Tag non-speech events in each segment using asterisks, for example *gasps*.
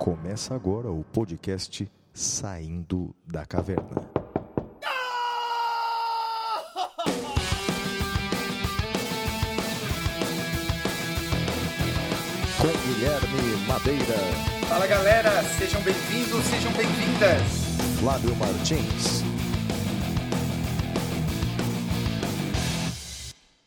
Começa agora o podcast Saindo da Caverna. Com Guilherme Madeira, Fala galera, sejam bem-vindos, sejam bem-vindas. Flávio Martins,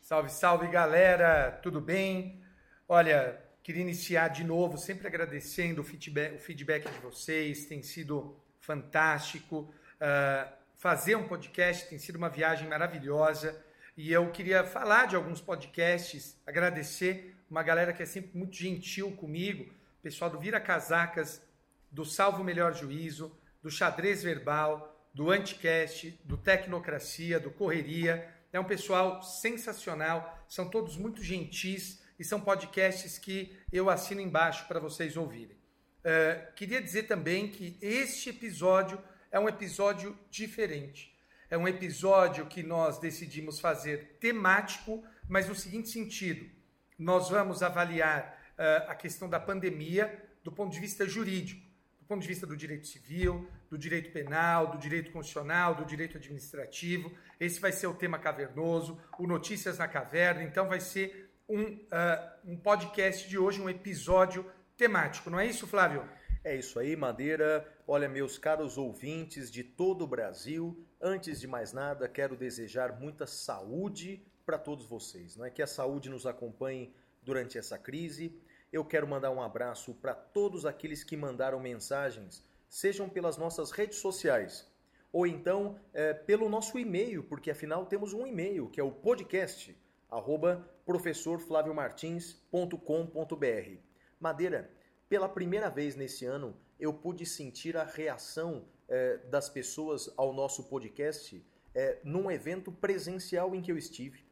Salve, salve galera, tudo bem? Olha, queria iniciar de novo, sempre agradecendo o feedback, o feedback de vocês, tem sido fantástico. Ah, fazer um podcast tem sido uma viagem maravilhosa e eu queria falar de alguns podcasts, agradecer uma galera que é sempre muito gentil comigo, pessoal do Vira Casacas, do Salvo Melhor Juízo, do Xadrez Verbal, do Anticast, do Tecnocracia, do Correria. É um pessoal sensacional, são todos muito gentis e são podcasts que eu assino embaixo para vocês ouvirem. Eh, queria dizer também que este episódio é um episódio diferente. É um episódio que nós decidimos fazer temático, mas no seguinte sentido: nós vamos avaliar eh, a questão da pandemia do ponto de vista jurídico, do ponto de vista do direito civil, do direito penal, do direito constitucional, do direito administrativo. Esse vai ser o tema cavernoso, o Notícias na Caverna. Então, vai ser um, ah, um podcast de hoje, um episódio temático. Não é isso, Flávio? É isso aí, Madeira. Olha, meus caros ouvintes de todo o Brasil, antes de mais nada, quero desejar muita saúde para todos vocês. Não é que a saúde nos acompanhe durante essa crise. Eu quero mandar um abraço para todos aqueles que mandaram mensagens, sejam pelas nossas redes sociais ou então eh, pelo nosso e-mail, porque afinal temos um e-mail que é o podcast arroba professorflaviomartins.com.br. Madeira, pela primeira vez nesse ano, eu pude sentir a reação eh, das pessoas ao nosso podcast eh, num evento presencial em que eu estive.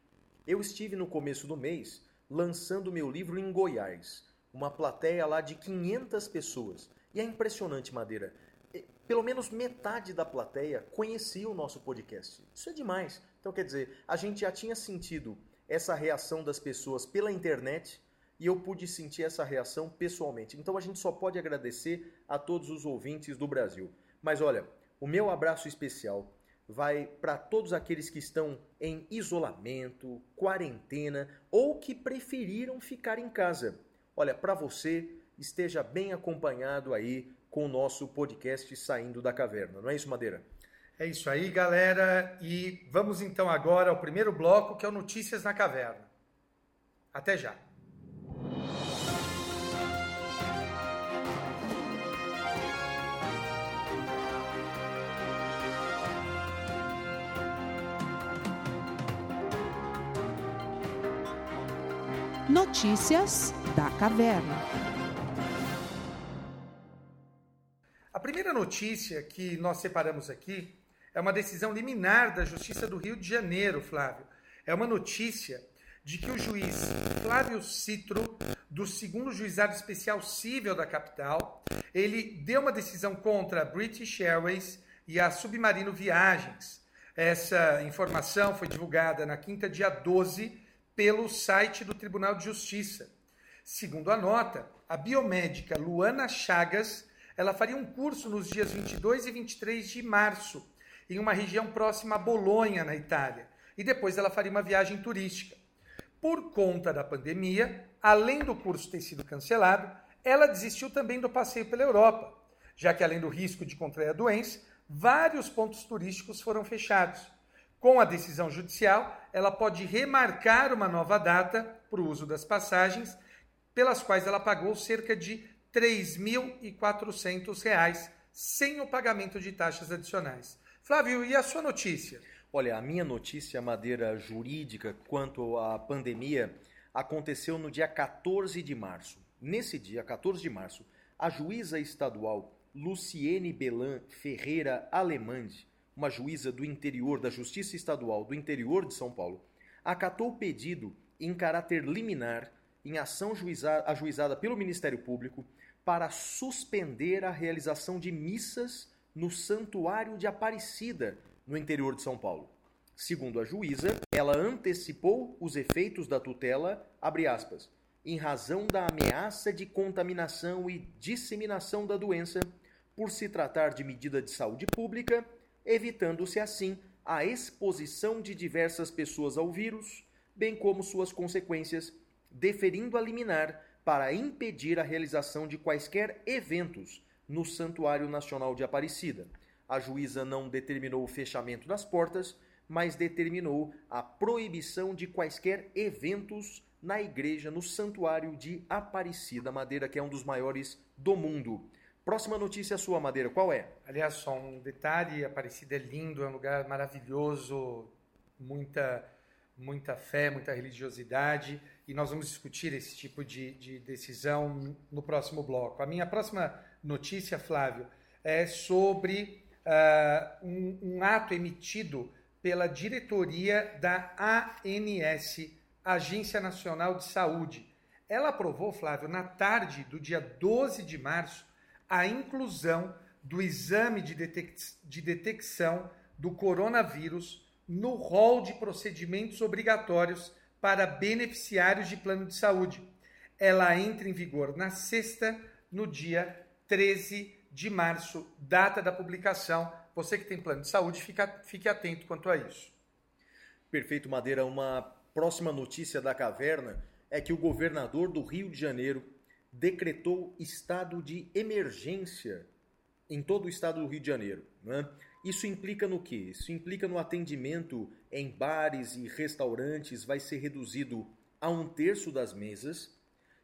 Eu estive no começo do mês lançando meu livro em Goiás, uma plateia lá de 500 pessoas. E é impressionante, Madeira. Pelo menos metade da plateia conhecia o nosso podcast. Isso é demais. Então, quer dizer, a gente já tinha sentido essa reação das pessoas pela internet e eu pude sentir essa reação pessoalmente. Então a gente só pode agradecer a todos os ouvintes do Brasil. Mas olha, o meu abraço especial vai para todos aqueles que estão em isolamento, quarentena ou que preferiram ficar em casa. Olha, para você, esteja bem acompanhado aí com o nosso podcast Saindo da Caverna. Não é isso, Madeira? É isso aí, galera. E vamos então agora ao primeiro bloco, que é o Notícias na Caverna. Até já. Notícias da Caverna. A primeira notícia que nós separamos aqui é uma decisão liminar da Justiça do Rio de Janeiro, Flávio. É uma notícia de que o juiz Flávio Citro, do segundo juizado especial civil da capital, ele deu uma decisão contra a British Airways e a Submarino Viagens. Essa informação foi divulgada na quinta, dia 12, pelo site do Tribunal de Justiça. Segundo a nota, a biomédica Luana Chagas, ela faria um curso nos dias 22 e 23 de março, em uma região próxima a Bolonha, na Itália, e depois ela faria uma viagem turística. Por conta da pandemia, além do curso ter sido cancelado, ela desistiu também do passeio pela Europa, já que além do risco de contrair a doença, vários pontos turísticos foram fechados. Com a decisão judicial, ela pode remarcar uma nova data para o uso das passagens, pelas quais ela pagou cerca de R$ 3.400, sem o pagamento de taxas adicionais. Flávio, e a sua notícia? Olha, a minha notícia madeira jurídica quanto à pandemia aconteceu no dia 14 de março. Nesse dia, 14 de março, a juíza estadual Luciene Belan Ferreira Alemande, uma juíza do interior da Justiça Estadual do interior de São Paulo, acatou o pedido em caráter liminar em ação juiza- ajuizada pelo Ministério Público para suspender a realização de missas no Santuário de Aparecida, no interior de São Paulo. Segundo a juíza, ela antecipou os efeitos da tutela, aspas, em razão da ameaça de contaminação e disseminação da doença, por se tratar de medida de saúde pública, evitando-se assim a exposição de diversas pessoas ao vírus, bem como suas consequências, deferindo a liminar para impedir a realização de quaisquer eventos no Santuário Nacional de Aparecida. A juíza não determinou o fechamento das portas, mas determinou a proibição de quaisquer eventos na igreja, no Santuário de Aparecida, Madeira, que é um dos maiores do mundo. Próxima notícia sua, Madeira, qual é? Aliás, só um detalhe, Aparecida é lindo, é um lugar maravilhoso, muita, muita fé, muita religiosidade, e nós vamos discutir esse tipo de, de decisão no próximo bloco. A minha próxima notícia, Flávio, é sobre uh, um, um ato emitido pela diretoria da ANS, Agência Nacional de Saúde. Ela aprovou, Flávio, na tarde do dia 12 de março, a inclusão do exame de, detec de detecção do coronavírus no rol de procedimentos obrigatórios para beneficiários de plano de saúde. Ela entra em vigor na sexta, no dia 13 de março, data da publicação. Você que tem plano de saúde, fica, fique atento quanto a isso. Perfeito, Madeira. Uma próxima notícia da caverna é que o governador do Rio de Janeiro decretou estado de emergência em todo o estado do Rio de Janeiro. Né? Isso implica no quê? Isso implica no atendimento em bares e restaurantes vai ser reduzido a um terço das mesas,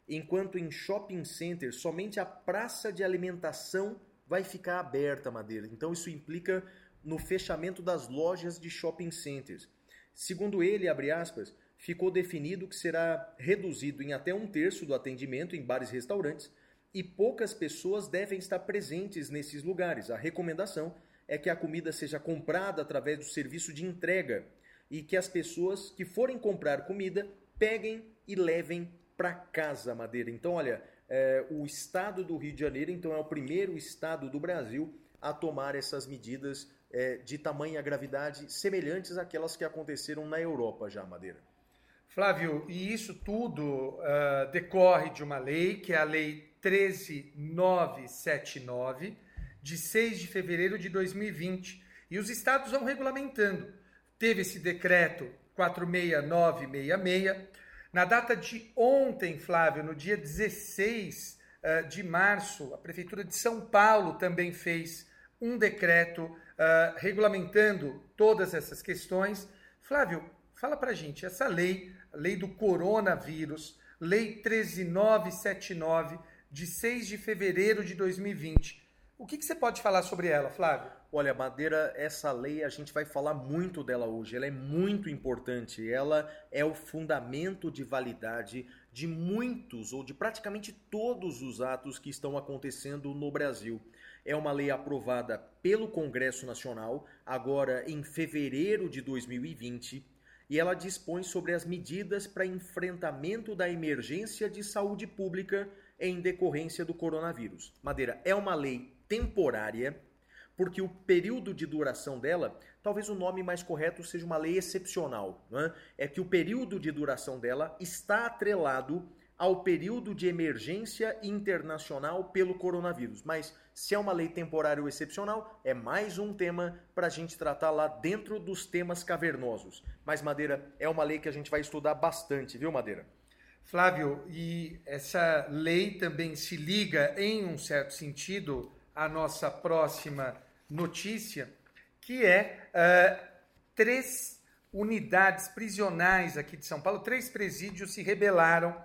enquanto em shopping centers somente a praça de alimentação vai ficar aberta, Madeira. Então isso implica no fechamento das lojas de shopping centers. Segundo ele, abre aspas, ficou definido que será reduzido em até um terço do atendimento em bares e restaurantes e poucas pessoas devem estar presentes nesses lugares. A recomendação é que a comida seja comprada através do serviço de entrega e que as pessoas que forem comprar comida peguem e levem para casa, Madeira. Então, olha, é, o estado do Rio de Janeiro, então, é o primeiro estado do Brasil a tomar essas medidas é, de tamanha gravidade semelhantes àquelas que aconteceram na Europa já, Madeira. Flávio, e isso tudo uh, decorre de uma lei, que é a Lei 13979, de 6 de fevereiro de 2020. E os estados vão regulamentando. Teve esse decreto 46966. Na data de ontem, Flávio, no dia 16 uh, ah, de março, a Prefeitura de São Paulo também fez um decreto uh, regulamentando todas essas questões. Flávio, fala pra gente, essa lei lei do coronavírus, lei 13979, de 6 de fevereiro de 2020. O que, que, você pode falar sobre ela, Flávio? Olha, Madeira, essa lei a gente vai falar muito dela hoje. Ela é muito importante. Ela é o fundamento de validade de muitos ou de praticamente todos os atos que estão acontecendo no Brasil. É uma lei aprovada pelo Congresso Nacional agora em fevereiro de 2020 e ela dispõe sobre as medidas para enfrentamento da emergência de saúde pública em decorrência do coronavírus. Madeira é uma lei temporária, porque o período de duração dela, talvez o nome mais correto seja uma lei excepcional, né? é que o período de duração dela está atrelado ao período de emergência internacional pelo coronavírus. Mas se é uma lei temporária ou excepcional, é mais um tema para a gente tratar lá dentro dos temas cavernosos. Mas, Madeira, é uma lei que a gente vai estudar bastante, viu, Madeira? Flávio, e essa lei também se liga, em um certo sentido, à nossa próxima notícia, que é uh, três unidades prisionais aqui de São Paulo, três presídios se rebelaram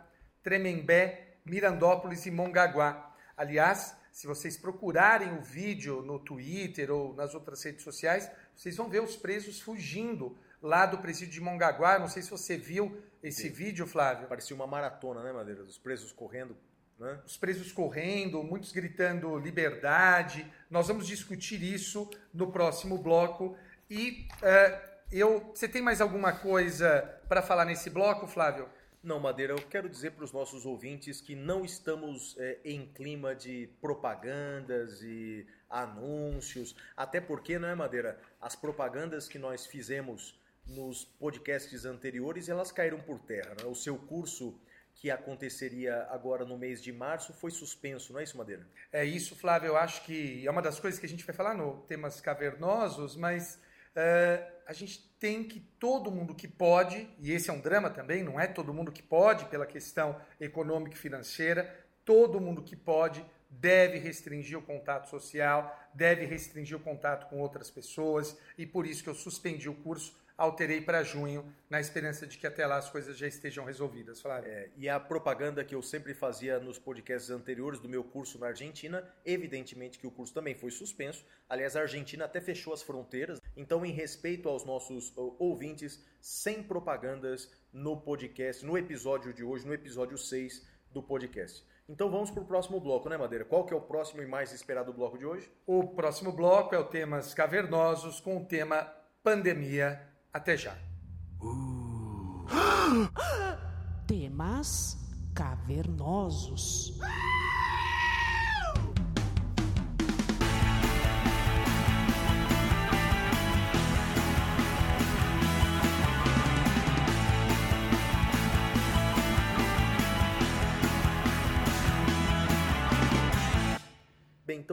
Tremembé, Mirandópolis e Mongaguá. Aliás, se vocês procurarem o vídeo no Twitter ou nas outras redes sociais, vocês vão ver os presos fugindo lá do presídio de Mongaguá. Não sei se você viu esse Sim. vídeo, Flávio. Parecia uma maratona, né, Madeira? Dos presos correndo. Né? Os presos correndo, muitos gritando liberdade. Nós vamos discutir isso no próximo bloco. E uh, eu, você tem mais alguma coisa para falar nesse bloco, Flávio? Não, Madeira, eu quero dizer para os nossos ouvintes que não estamos é, em clima de propagandas e anúncios, até porque, não é, Madeira? As propagandas que nós fizemos nos podcasts anteriores, elas caíram por terra. Né? O seu curso que aconteceria agora no mês de março foi suspenso, não é isso, Madeira? É isso, Flávio. Eu acho que é uma das coisas que a gente vai falar no temas cavernosos, mas uh, a gente tem que todo mundo que pode, e esse é um drama também, não é todo mundo que pode pela questão econômica e financeira, todo mundo que pode deve restringir o contato social, deve restringir o contato com outras pessoas, e por isso que eu suspendi o curso alterei para junho, na esperança de que até lá as coisas já estejam resolvidas. Flávio. É, e a propaganda que eu sempre fazia nos podcasts anteriores do meu curso na Argentina, evidentemente que o curso também foi suspenso. Aliás, a Argentina até fechou as fronteiras. Então, em respeito aos nossos ouvintes, sem propagandas no podcast, no episódio de hoje, no episódio 6 do podcast. Então vamos para o próximo bloco, né, Madeira? Qual que é o próximo e mais esperado bloco de hoje? O próximo bloco é o temas cavernosos com o tema pandemia até já. Uh. *gasps* Temas cavernosos.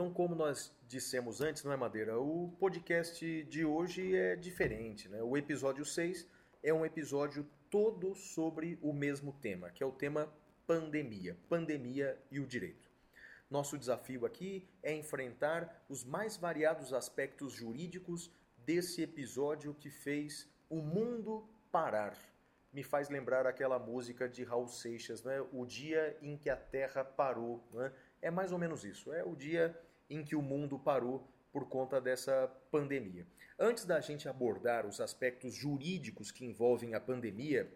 Então como nós dissemos antes, não é Madeira? O podcast de hoje é diferente, né? O episódio 6 é um episódio todo sobre o mesmo tema, que é o tema pandemia, pandemia e o direito. Nosso desafio aqui é enfrentar os mais variados aspectos jurídicos desse episódio que fez o mundo parar. Me faz lembrar aquela música de Raul Seixas, né? O dia em que a Terra parou, né? É mais ou menos isso. É o dia em que o mundo parou por conta dessa pandemia. Antes da gente abordar os aspectos jurídicos que envolvem a pandemia,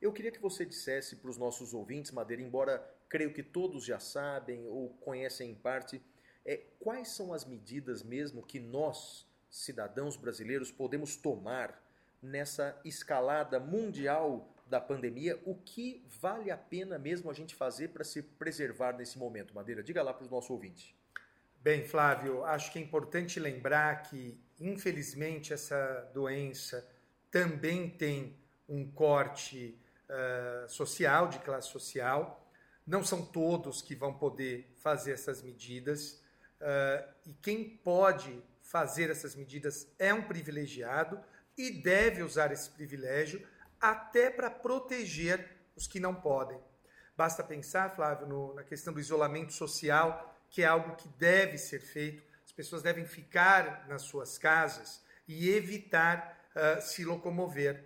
eu queria que você dissesse para os nossos ouvintes, Madeira, embora creio que todos já sabem ou conhecem em parte, é, quais são as medidas mesmo que nós, cidadãos brasileiros, podemos tomar nessa escalada mundial da pandemia, o que vale a pena mesmo a gente fazer para se preservar nesse momento, Madeira? Diga lá para os nossos ouvintes. Bem, Flávio, acho que é importante lembrar que, infelizmente, essa doença também tem um corte uh, social, de classe social. Não são todos que vão poder fazer essas medidas. Uh, e quem pode fazer essas medidas é um privilegiado e deve usar esse privilégio até para proteger os que não podem. Basta pensar, Flávio, no, na questão do isolamento social, que é algo que deve ser feito. As pessoas devem ficar nas suas casas e evitar uh, se locomover.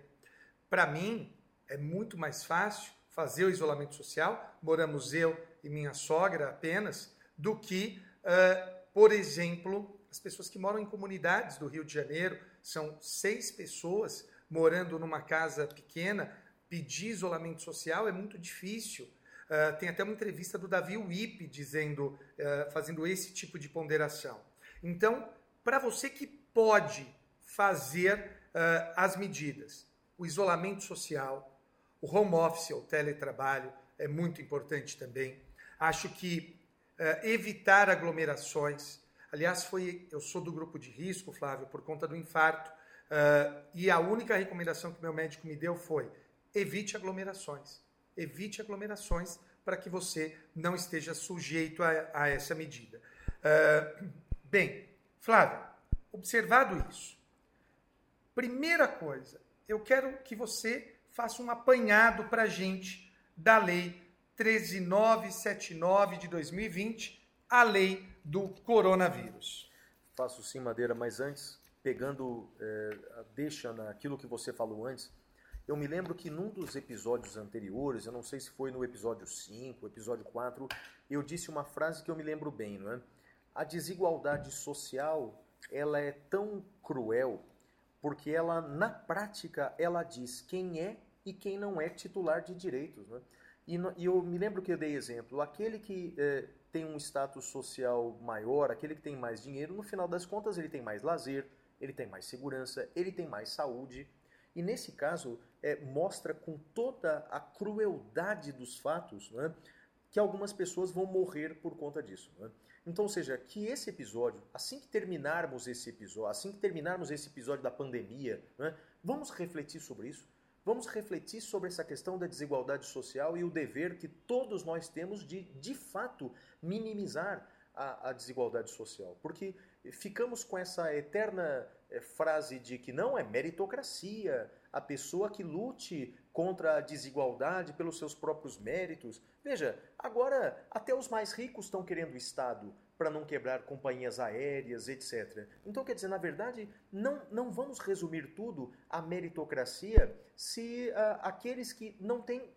Para mim, é muito mais fácil fazer o isolamento social, moramos eu e minha sogra apenas, do que, uh, por exemplo, as pessoas que moram em comunidades do Rio de Janeiro, são seis pessoas morando numa casa pequena, pedir isolamento social é muito difícil. Uh, tem até uma entrevista do Davi Wip dizendo, uh, fazendo esse tipo de ponderação. Então, para você que pode fazer uh, as medidas, o isolamento social, o home office, o teletrabalho, é muito importante também. Acho que evitar aglomerações. Aliás, foi, eu sou do grupo de risco, Flávio, por conta do infarto. E a única recomendação que meu médico me deu foi: evite aglomerações. Evite aglomerações para que você não esteja sujeito a, a essa medida. Uh, bem, Flávio, observado isso, primeira coisa, eu quero que você faça um apanhado para a gente da Lei 13979 de 2020, a lei do coronavírus. Faço sim, Madeira, mas antes pegando, é, deixa naquilo que você falou antes, eu me lembro que num dos episódios anteriores, eu não sei se foi no episódio 5, episódio 4, eu disse uma frase que eu me lembro bem, não é? A desigualdade social, ela é tão cruel porque ela, na prática, ela diz quem é e quem não é titular de direitos, né? E, e eu me lembro que eu dei exemplo, aquele que é, tem um status social maior, aquele que tem mais dinheiro, no final das contas ele tem mais lazer, ele tem mais segurança, ele tem mais saúde. E nesse caso, é, mostra com toda a crueldade dos fatos né, que algumas pessoas vão morrer por conta disso. Né? Então, ou seja, que esse episódio, assim que terminarmos esse episódio, assim que terminarmos esse episódio da pandemia, né, vamos refletir sobre isso. Vamos refletir sobre essa questão da desigualdade social e o dever que todos nós temos de, de fato, minimizar a, a desigualdade social. Porque ficamos com essa eterna frase de que não é meritocracia, a pessoa que lute contra a desigualdade pelos seus próprios méritos. Veja, agora até os mais ricos estão querendo o Estado para não quebrar companhias aéreas, etc. Então, quer dizer, na verdade, não, não vamos resumir tudo à meritocracia se uh, aqueles que não têm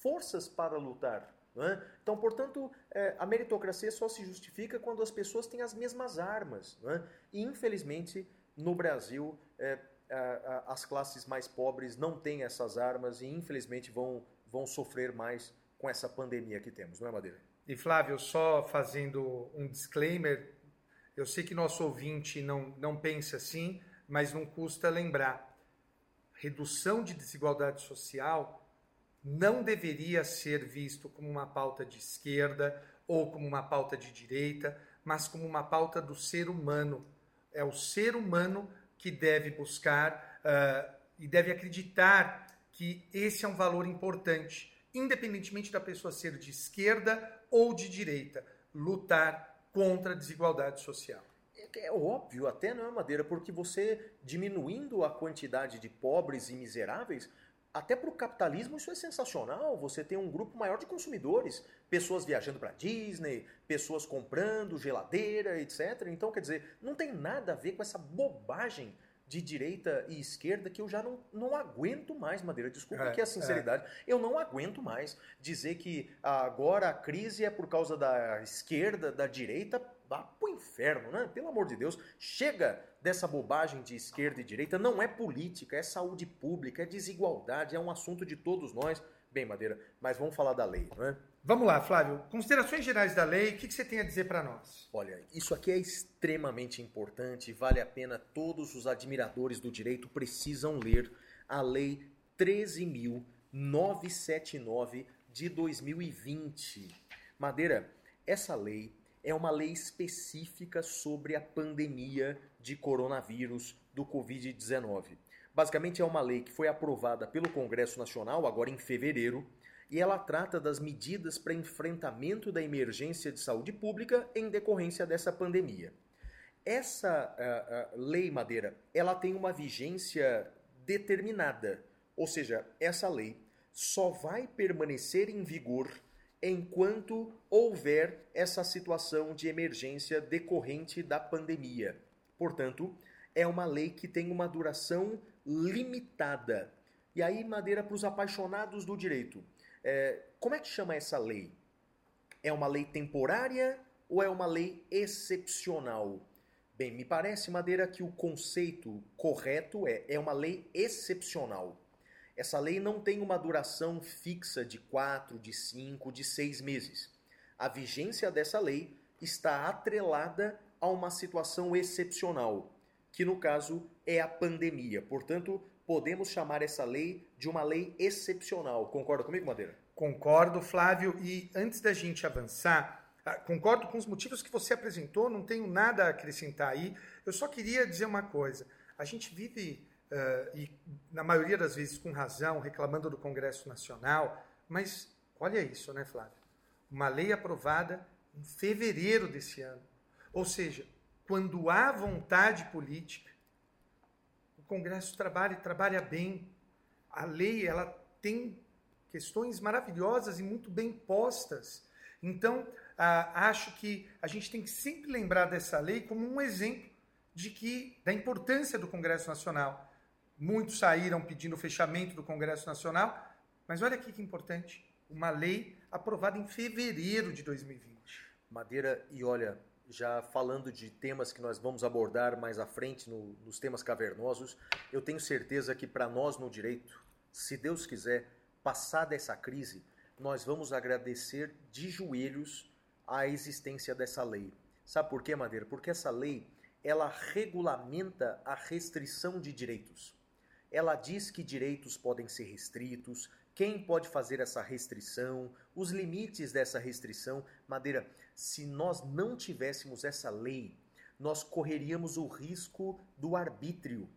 forças para lutar. É? Então, portanto, é, a meritocracia só se justifica quando as pessoas têm as mesmas armas. É? E, infelizmente, no Brasil, é, as classes mais pobres não têm essas armas e, infelizmente, vão, vão sofrer mais com essa pandemia que temos, não é, Madeira? E Flávio, só fazendo um disclaimer, eu sei que nosso ouvinte não, não pensa assim, mas não custa lembrar. Redução de desigualdade social não deveria ser visto como uma pauta de esquerda ou como uma pauta de direita, mas como uma pauta do ser humano. É o ser humano que deve buscar uh, e deve acreditar que esse é um valor importante, independentemente da pessoa ser de esquerda ou de direita, lutar contra a desigualdade social. É, é óbvio, até não é madeira, porque você diminuindo a quantidade de pobres e miseráveis, até para o capitalismo isso é sensacional. Você tem um grupo maior de consumidores, pessoas viajando para Disney, pessoas comprando geladeira, etc. Então, quer dizer, não tem nada a ver com essa bobagem de direita e esquerda que eu já não, não aguento mais, Madeira. Desculpa é, aqui a sinceridade. É. Eu não aguento mais dizer que agora a crise é por causa da esquerda, da direita. Vá pro inferno, né? Pelo amor de Deus. Chega dessa bobagem de esquerda e direita. Não é política, é saúde pública, é desigualdade, é um assunto de todos nós. Bem, Madeira, mas vamos falar da lei, não é? Vamos lá, Flávio. Considerações gerais da lei, o que, você tem a dizer para nós? Olha, isso aqui é extremamente importante, vale a pena, todos os admiradores do direito precisam ler a Lei 13.979 de 2020. Madeira, essa lei é uma lei específica sobre a pandemia de coronavírus do Covid-19. Basicamente, é uma lei que foi aprovada pelo Congresso Nacional agora em fevereiro e ela trata das medidas para enfrentamento da emergência de saúde pública em decorrência dessa pandemia. Essa uh, uh, lei Madeira, ela tem uma vigência determinada, ou seja, essa lei só vai permanecer em vigor enquanto houver essa situação de emergência decorrente da pandemia. Portanto, é uma lei que tem uma duração limitada. E aí, Madeira, para os apaixonados do direito, é, como é que chama essa lei? É uma lei temporária ou é uma lei excepcional? Bem, me parece, Madeira, que o conceito correto é, é uma lei excepcional. Essa lei não tem uma duração fixa de quatro, de cinco, de seis meses. A vigência dessa lei está atrelada a uma situação excepcional, que no caso é a pandemia. Portanto, podemos chamar essa lei de uma lei excepcional. Concorda comigo, Madeira? Concordo, Flávio. E antes da gente avançar, ah, concordo com os motivos que você apresentou, não tenho nada a acrescentar aí. Eu só queria dizer uma coisa. A gente vive, uh, e na maioria das vezes com razão, reclamando do Congresso Nacional, mas olha isso, né, Flávio? Uma lei aprovada em fevereiro desse ano. Ou seja, quando há vontade política, Congresso trabalha e trabalha bem. A lei ela tem questões maravilhosas e muito bem postas. Então, ah, acho que a gente tem que sempre lembrar dessa lei como um exemplo de que da importância do Congresso Nacional. Muitos saíram pedindo o fechamento do Congresso Nacional, mas olha aqui que importante, uma lei aprovada em fevereiro de 2020. Madeira, e olha, já falando de temas que nós vamos abordar mais à frente no, nos temas cavernosos, eu tenho certeza que para nós no direito, se Deus quiser, passada essa crise, nós vamos agradecer de joelhos a existência dessa lei. Sabe por quê, Madeira? Porque essa lei, ela regulamenta a restrição de direitos. Ela diz que direitos podem ser restritos, quem pode fazer essa restrição, os limites dessa restrição. Madeira, se nós não tivéssemos essa lei, nós correríamos o risco do arbítrio.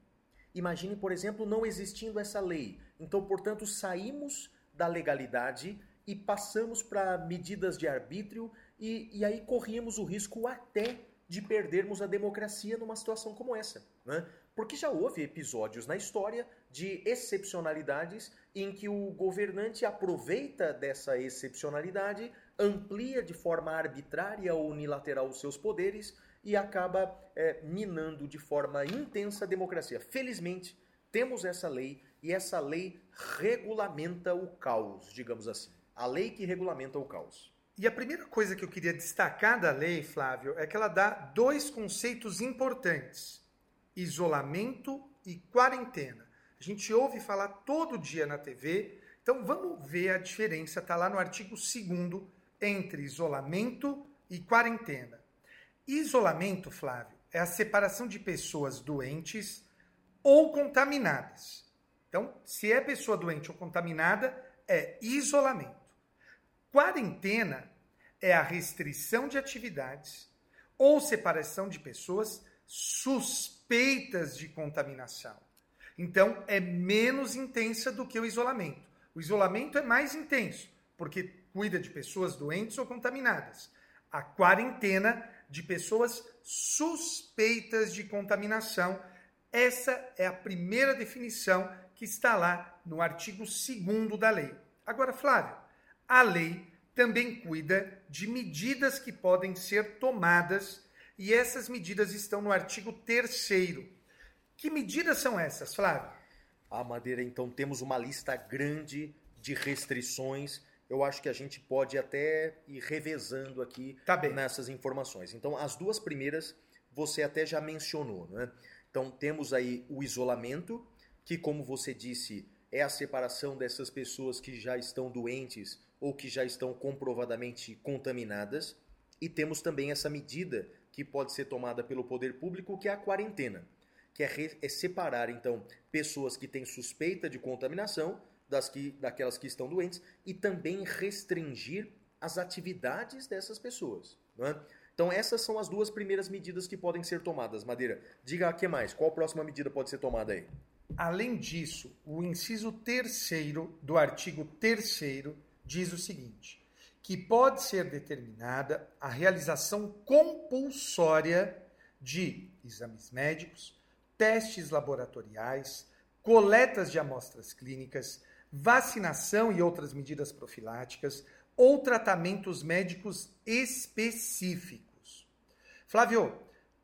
Imagine, por exemplo, não existindo essa lei. Então, portanto, saímos da legalidade e passamos para medidas de arbítrio e, e aí corríamos o risco até de perdermos a democracia numa situação como essa. Né? Porque já houve episódios na história de excepcionalidades em que o governante aproveita dessa excepcionalidade, amplia de forma arbitrária ou unilateral os seus poderes e acaba é, minando de forma intensa a democracia. Felizmente, temos essa lei e essa lei regulamenta o caos, digamos assim. A lei que regulamenta o caos. E a primeira coisa que eu queria destacar da lei, Flávio, é que ela dá dois conceitos importantes: isolamento e quarentena. A gente ouve falar todo dia na TV, então vamos ver a diferença, está lá no artigo 2 entre isolamento e quarentena. Isolamento, Flávio, é a separação de pessoas doentes ou contaminadas. Então, se é pessoa doente ou contaminada, é isolamento. Quarentena é a restrição de atividades ou separação de pessoas suspeitas de contaminação. Então, é menos intensa do que o isolamento. O isolamento é mais intenso, porque cuida de pessoas doentes ou contaminadas. A quarentena de pessoas suspeitas de contaminação. Essa é a primeira definição que está lá no artigo 2 da lei. Agora, Flávio, a lei também cuida de medidas que podem ser tomadas e essas medidas estão no artigo 3. Que medidas são essas, Flávio? A Madeira, então, temos uma lista grande de restrições eu acho que a gente pode até ir revezando aqui tá nessas informações. Então, as duas primeiras você até já mencionou. Né? Então, temos aí o isolamento, que, como você disse, é a separação dessas pessoas que já estão doentes ou que já estão comprovadamente contaminadas. E temos também essa medida que pode ser tomada pelo poder público, que é a quarentena, que é, é separar, então, pessoas que têm suspeita de contaminação das que, daquelas que estão doentes e também restringir as atividades dessas pessoas. É? Então essas são as duas primeiras medidas que podem ser tomadas. Madeira, diga o que mais? Qual a próxima medida pode ser tomada aí? Além disso, o inciso terceiro do artigo 3 diz o seguinte: que pode ser determinada a realização compulsória de exames médicos, testes laboratoriais, coletas de amostras clínicas, vacinação e outras medidas profiláticas ou tratamentos médicos específicos. Flávio,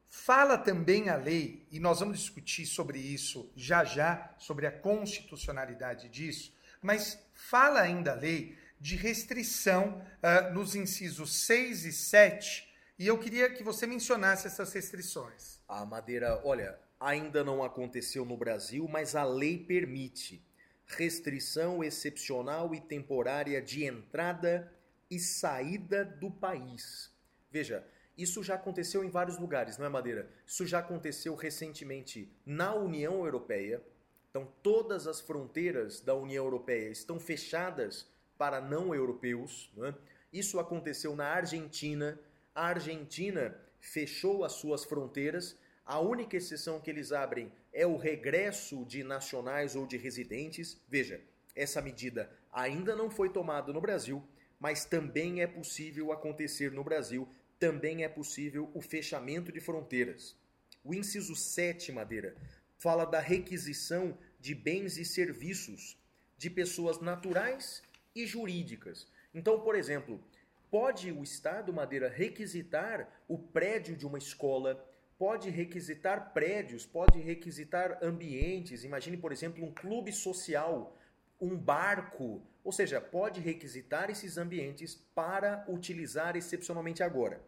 fala também a lei, e nós vamos discutir sobre isso já já, sobre a constitucionalidade disso, mas fala ainda a lei de restrição uh, nos incisos 6 e 7, e eu queria que você mencionasse essas restrições. A Madeira, olha, ainda não aconteceu no Brasil, mas a lei permite restrição excepcional e temporária de entrada e saída do país. Veja, isso já aconteceu em vários lugares, não é, Madeira? Isso já aconteceu recentemente na União Europeia. Então, todas as fronteiras da União Europeia estão fechadas para não europeus. Não é? Isso aconteceu na Argentina. A Argentina fechou as suas fronteiras. A única exceção que eles abrem é o regresso de nacionais ou de residentes. Veja, essa medida ainda não foi tomada no Brasil, mas também é possível acontecer no Brasil, também é possível o fechamento de fronteiras. O inciso 7, Madeira, fala da requisição de bens e serviços de pessoas naturais e jurídicas. Então, por exemplo, pode o Estado, Madeira, requisitar o prédio de uma escola, pode requisitar prédios, pode requisitar ambientes. Imagine, por exemplo, um clube social, um barco, ou seja, pode requisitar esses ambientes para utilizar excepcionalmente agora.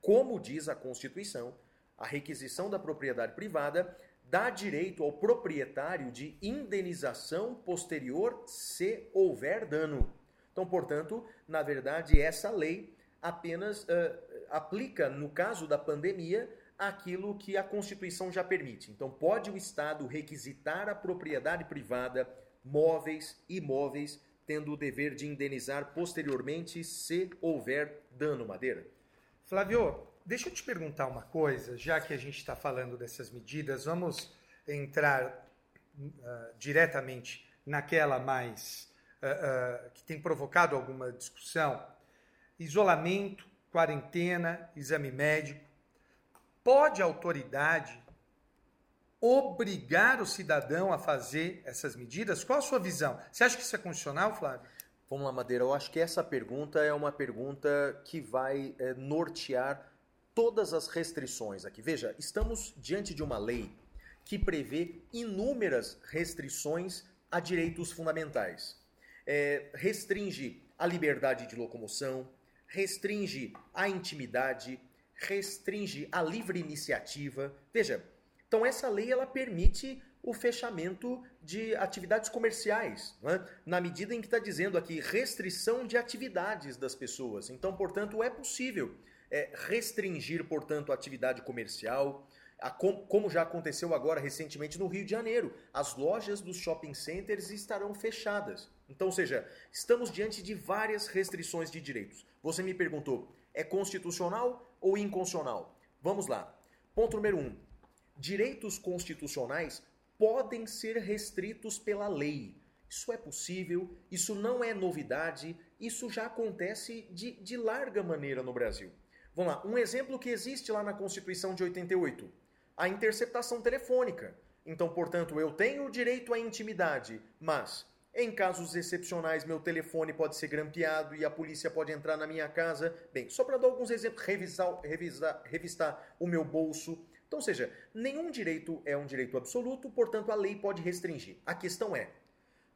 Como diz a Constituição, a requisição da propriedade privada dá direito ao proprietário de indenização posterior se houver dano. Então, portanto, na verdade, essa lei apenas uh, aplica, no caso da pandemia, aquilo que a Constituição já permite. Então, pode o Estado requisitar a propriedade privada, móveis, imóveis, tendo o dever de indenizar posteriormente se houver dano madeira. Flávio, deixa eu te perguntar uma coisa, já que a gente está falando dessas medidas, vamos entrar uh, diretamente naquela mais uh, uh, que tem provocado alguma discussão, isolamento, quarentena, exame médico, pode a autoridade obrigar o cidadão a fazer essas medidas? Qual a sua visão? Você acha que isso é constitucional, Flávio? Vamos lá, Madeira. Eu acho que essa pergunta é uma pergunta que vai é, nortear todas as restrições aqui. Veja, estamos diante de uma lei que prevê inúmeras restrições a direitos fundamentais. É, restringe a liberdade de locomoção, restringe a intimidade, restringe a livre iniciativa. Veja, então essa lei ela permite o fechamento de atividades comerciais, né? na medida em que está dizendo aqui restrição de atividades das pessoas. Então, portanto, é possível é, restringir, portanto, a atividade comercial, a, com, como já aconteceu agora recentemente no Rio de Janeiro. As lojas dos shopping centers estarão fechadas. Então, ou seja, estamos diante de várias restrições de direitos. Você me perguntou, é constitucional ou inconstitucional? Vamos lá. Ponto número um. Direitos constitucionais podem ser restritos pela lei. Isso é possível, isso não é novidade, isso já acontece de, de larga maneira no Brasil. Vamos lá, um exemplo que existe lá na Constituição de 88, a interceptação telefônica. Então, portanto, eu tenho o direito à intimidade, mas em casos excepcionais meu telefone pode ser grampeado e a polícia pode entrar na minha casa. Bem, só para dar alguns exemplos, revisar, revisar, revistar o meu bolso, então, ou seja, nenhum direito é um direito absoluto, portanto, a lei pode restringir. A questão é: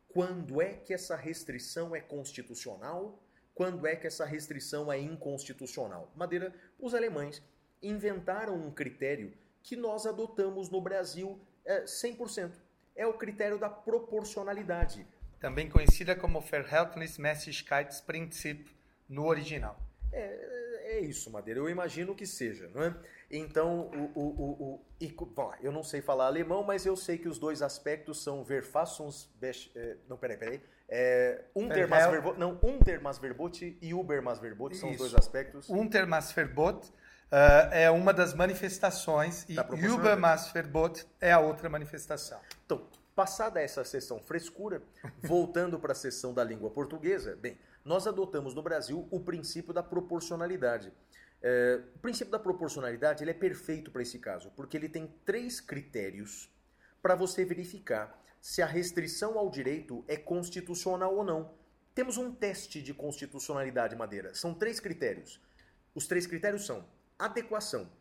quando é que essa restrição é constitucional? Quando é que essa restrição é inconstitucional? Madeira, os alemães inventaram um critério que nós adotamos no Brasil é, 100%. É o critério da proporcionalidade. Também conhecida como Verhältnismäßigkeitsprinzip no original. É, é isso, Madeira. Eu imagino que seja, não é? Então, o, o, o, e, bom, eu não sei falar alemão, mas eu sei que os dois aspectos são Verfassungsbesch... Eh, não, peraí, peraí. É, Untermaßverbot, não, Untermaßverbot e Übermaßverbot são os dois aspectos. Untermaßverbot uh, é uma das manifestações e Übermaßverbot é a outra manifestação. Então, passada essa sessão frescura, *laughs* voltando para a sessão da língua portuguesa, bem, nós adotamos no Brasil o princípio da proporcionalidade. É, o princípio da proporcionalidade ele é perfeito para esse caso, porque ele tem três critérios para você verificar se a restrição ao direito é constitucional ou não. Temos um teste de constitucionalidade, Madeira. São três critérios. Os três critérios são adequação,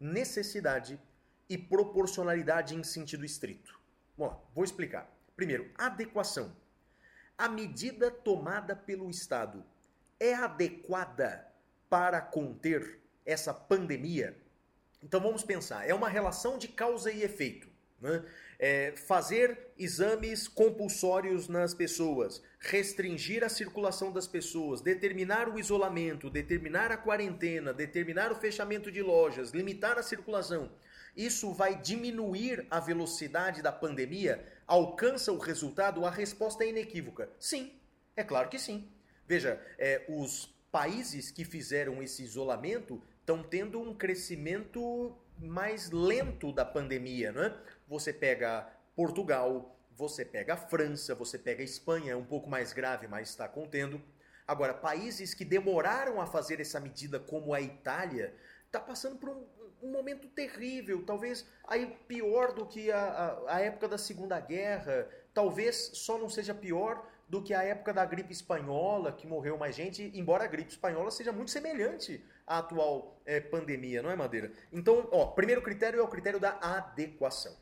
necessidade e proporcionalidade em sentido estrito. Bom, vou explicar. Primeiro, adequação. A medida tomada pelo Estado é adequada para conter essa pandemia? Então vamos pensar, é uma relação de causa e efeito. Né? É, fazer exames compulsórios nas pessoas, restringir a circulação das pessoas, determinar o isolamento, determinar a quarentena, determinar o fechamento de lojas, limitar a circulação. Isso vai diminuir a velocidade da pandemia? Alcança o resultado? A resposta é inequívoca. Sim, é claro que sim. Veja, é, os países que fizeram esse isolamento estão tendo um crescimento mais lento da pandemia, não é? Você pega Portugal, você pega França, você pega Espanha, é um pouco mais grave, mas está contendo. Agora, países que demoraram a fazer essa medida, como a Itália, está passando por um, um, momento terrível, talvez aí pior do que a, a, a época da Segunda Guerra, talvez só não seja pior do que a época da gripe espanhola, que morreu mais gente, embora a gripe espanhola seja muito semelhante à atual é, pandemia, não é, Madeira? Então, ó, primeiro critério é o critério da adequação.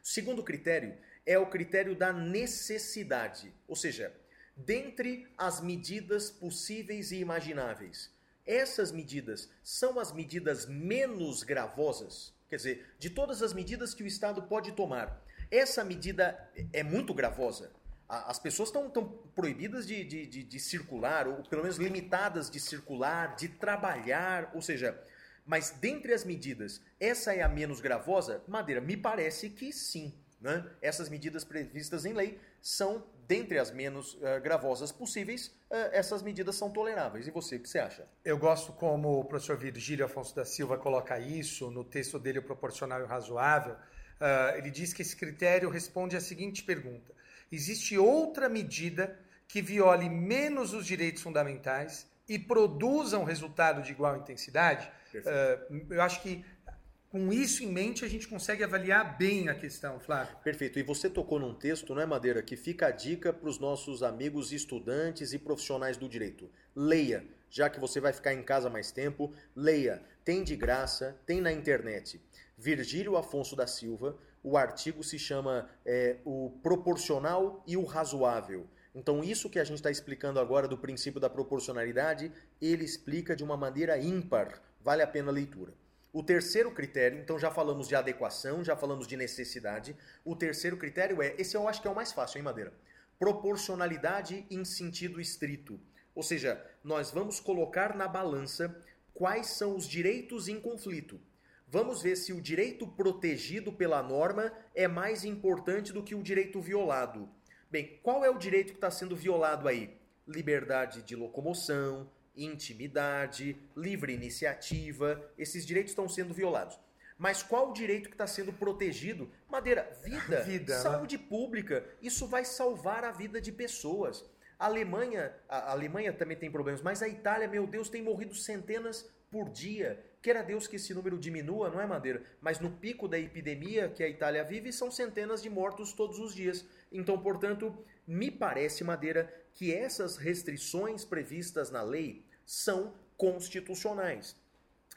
Segundo critério é o critério da necessidade, ou seja, dentre as medidas possíveis e imagináveis, essas medidas são as medidas menos gravosas, quer dizer, de todas as medidas que o Estado pode tomar, essa medida é muito gravosa, as pessoas estão proibidas de, de, de, de, circular, ou pelo menos limitadas de circular, de trabalhar, ou seja, mas dentre as medidas, essa é a menos gravosa? Madeira, me parece que sim. Né? Essas medidas previstas em lei são, dentre as menos uh, gravosas possíveis, uh, essas medidas são toleráveis. E você, o que você acha? Eu gosto como o professor Virgílio Afonso da Silva coloca isso no texto dele, o Proporcional e o Razoável, Uh, ele diz que esse critério responde à seguinte pergunta: existe outra medida que viole menos os direitos fundamentais e produza um resultado de igual intensidade? Uh, eu acho que com isso em mente, a gente consegue avaliar bem a questão, Flávio. Perfeito. E você tocou num texto, não é, Madeira, que fica a dica para os nossos amigos estudantes e profissionais do direito. Leia, já que você vai ficar em casa mais tempo, leia. Tem de graça, tem na internet. Virgílio Afonso da Silva, o artigo se chama é, O Proporcional e o Razoável. Então, isso que a gente está explicando agora do princípio da proporcionalidade, ele explica de uma maneira ímpar. Vale a pena a leitura. O terceiro critério, então já falamos de adequação, já falamos de necessidade. O terceiro critério é, esse eu acho que é o mais fácil, hein, Madeira? Proporcionalidade em sentido estrito. Ou seja, nós vamos colocar na balança quais são os direitos em conflito. Vamos ver se o direito protegido pela norma é mais importante do que o direito violado. Bem, qual é o direito que está sendo violado aí? Liberdade de locomoção, intimidade, livre iniciativa, esses direitos estão sendo violados. Mas qual o direito que está sendo protegido? Madeira, *laughs* vida, vida né? saúde né? pública. Isso vai salvar a vida de pessoas. A Alemanha, a Alemanha também tem problemas, mas a Itália, meu Deus, tem morrido centenas por dia. Queira Deus que esse número diminua, não é, Madeira? Mas no pico da epidemia que a Itália vive, são centenas de mortos todos os dias. Então, portanto, me parece, Madeira, que essas restrições previstas na lei são constitucionais.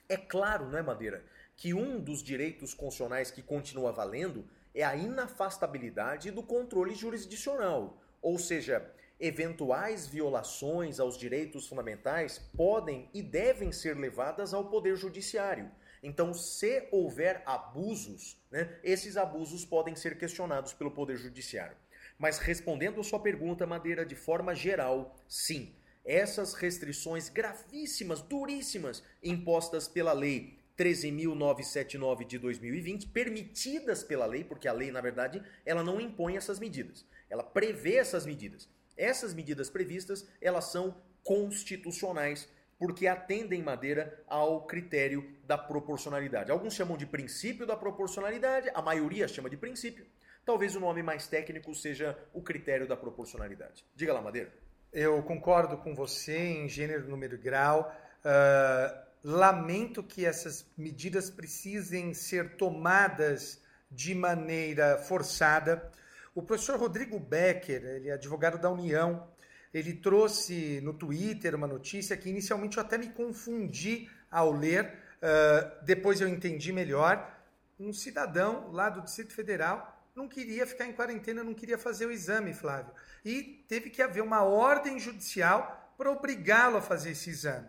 É claro, não é, Madeira, que um dos direitos constitucionais que continua valendo é a inafastabilidade do controle jurisdicional, ou seja, eventuais violações aos direitos fundamentais podem e devem ser levadas ao Poder Judiciário. Então, se houver abusos, né, esses abusos podem ser questionados pelo Poder Judiciário. Mas respondendo a sua pergunta, Madeira, de forma geral, sim, essas restrições gravíssimas, duríssimas, impostas pela lei 13.979 de 2020, permitidas pela lei, porque a lei, na verdade, ela não impõe essas medidas, ela prevê essas medidas. Essas medidas previstas, elas são constitucionais, porque atendem madeira ao critério da proporcionalidade. Alguns chamam de princípio da proporcionalidade, a maioria chama de princípio. Talvez o nome mais técnico seja o critério da proporcionalidade. Diga lá, Madeira. Eu concordo com você em gênero, número e grau. Uh, lamento que essas medidas precisem ser tomadas de maneira forçada. O professor Rodrigo Becker, ele é advogado da União, ele trouxe no Twitter uma notícia que inicialmente eu até me confundi ao ler, uh, depois eu entendi melhor. Um cidadão lá do Distrito Federal não queria ficar em quarentena, não queria fazer o exame, Flávio. E teve que haver uma ordem judicial para obrigá-lo a fazer esse exame.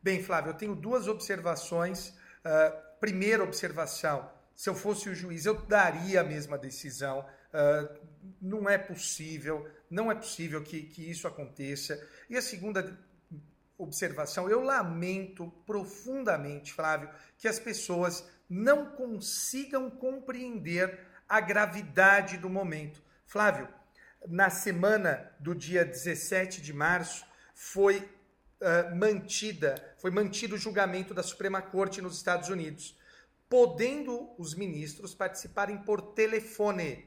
Bem, Flávio, eu tenho duas observações. Uh, primeira observação: se eu fosse o juiz, eu daria a mesma decisão. Uh, não é possível, não é possível que, que isso aconteça. E a segunda observação, eu lamento profundamente, Flávio, que as pessoas não consigam compreender a gravidade do momento. Flávio, na semana do dia 17 de março, foi uh, mantida, foi mantido o julgamento da Suprema Corte nos Estados Unidos, podendo os ministros participarem por telefone.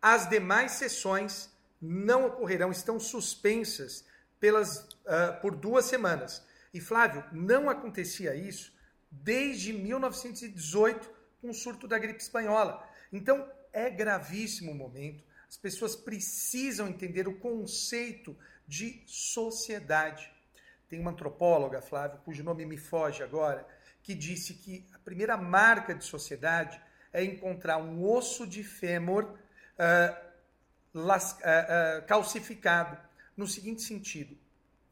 As demais sessões não ocorrerão, estão suspensas pelas, uh, por duas semanas. E Flávio, não acontecia isso desde 1918 com o surto da gripe espanhola. Então, é gravíssimo o momento. As pessoas precisam entender o conceito de sociedade. Tem uma antropóloga, Flávio, cujo nome me foge agora, que disse que a primeira marca de sociedade é encontrar um osso de fêmur uh, calcificado. No seguinte sentido,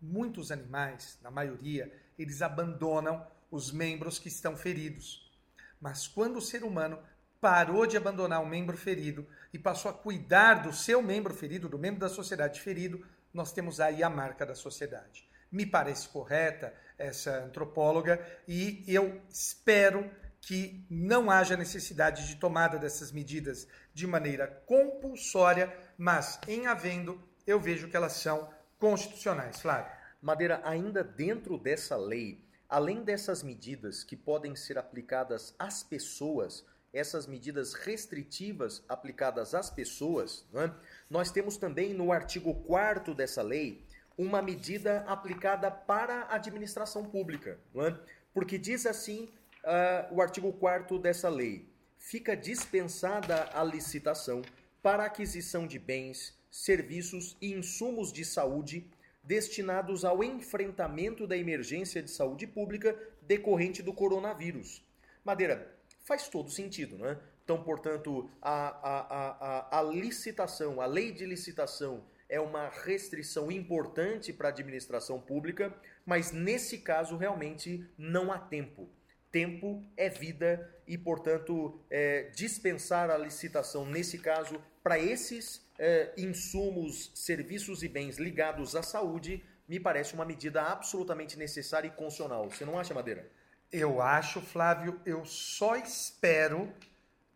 muitos animais, na maioria, eles abandonam os membros que estão feridos. Mas quando o ser humano parou de abandonar um membro ferido e passou a cuidar do seu membro ferido, do membro da sociedade ferido, nós temos aí a marca da sociedade. Me parece correta essa antropóloga e eu espero que não haja necessidade de tomada dessas medidas de maneira compulsória, mas em havendo, eu vejo que elas são constitucionais. Flávio. Madeira, ainda dentro dessa lei, além dessas medidas que podem ser aplicadas às pessoas, essas medidas restritivas aplicadas às pessoas, é? nós temos também no artigo 4 dessa lei uma medida aplicada para a administração pública. É? Porque diz assim uh, o artigo 4 dessa lei: fica dispensada a licitação para aquisição de bens, serviços e insumos de saúde destinados ao enfrentamento da emergência de saúde pública decorrente do coronavírus. Madeira, faz todo sentido, não é? Então, portanto, a, a, a, a, licitação, a lei de licitação é uma restrição importante para a administração pública, mas nesse caso realmente não há tempo. Tempo é vida e, portanto, é, dispensar a licitação nesse caso para esses é, insumos, serviços e bens ligados à saúde me parece uma medida absolutamente necessária e constitucional. Você não acha, Madeira? Eu acho, Flávio, eu só espero,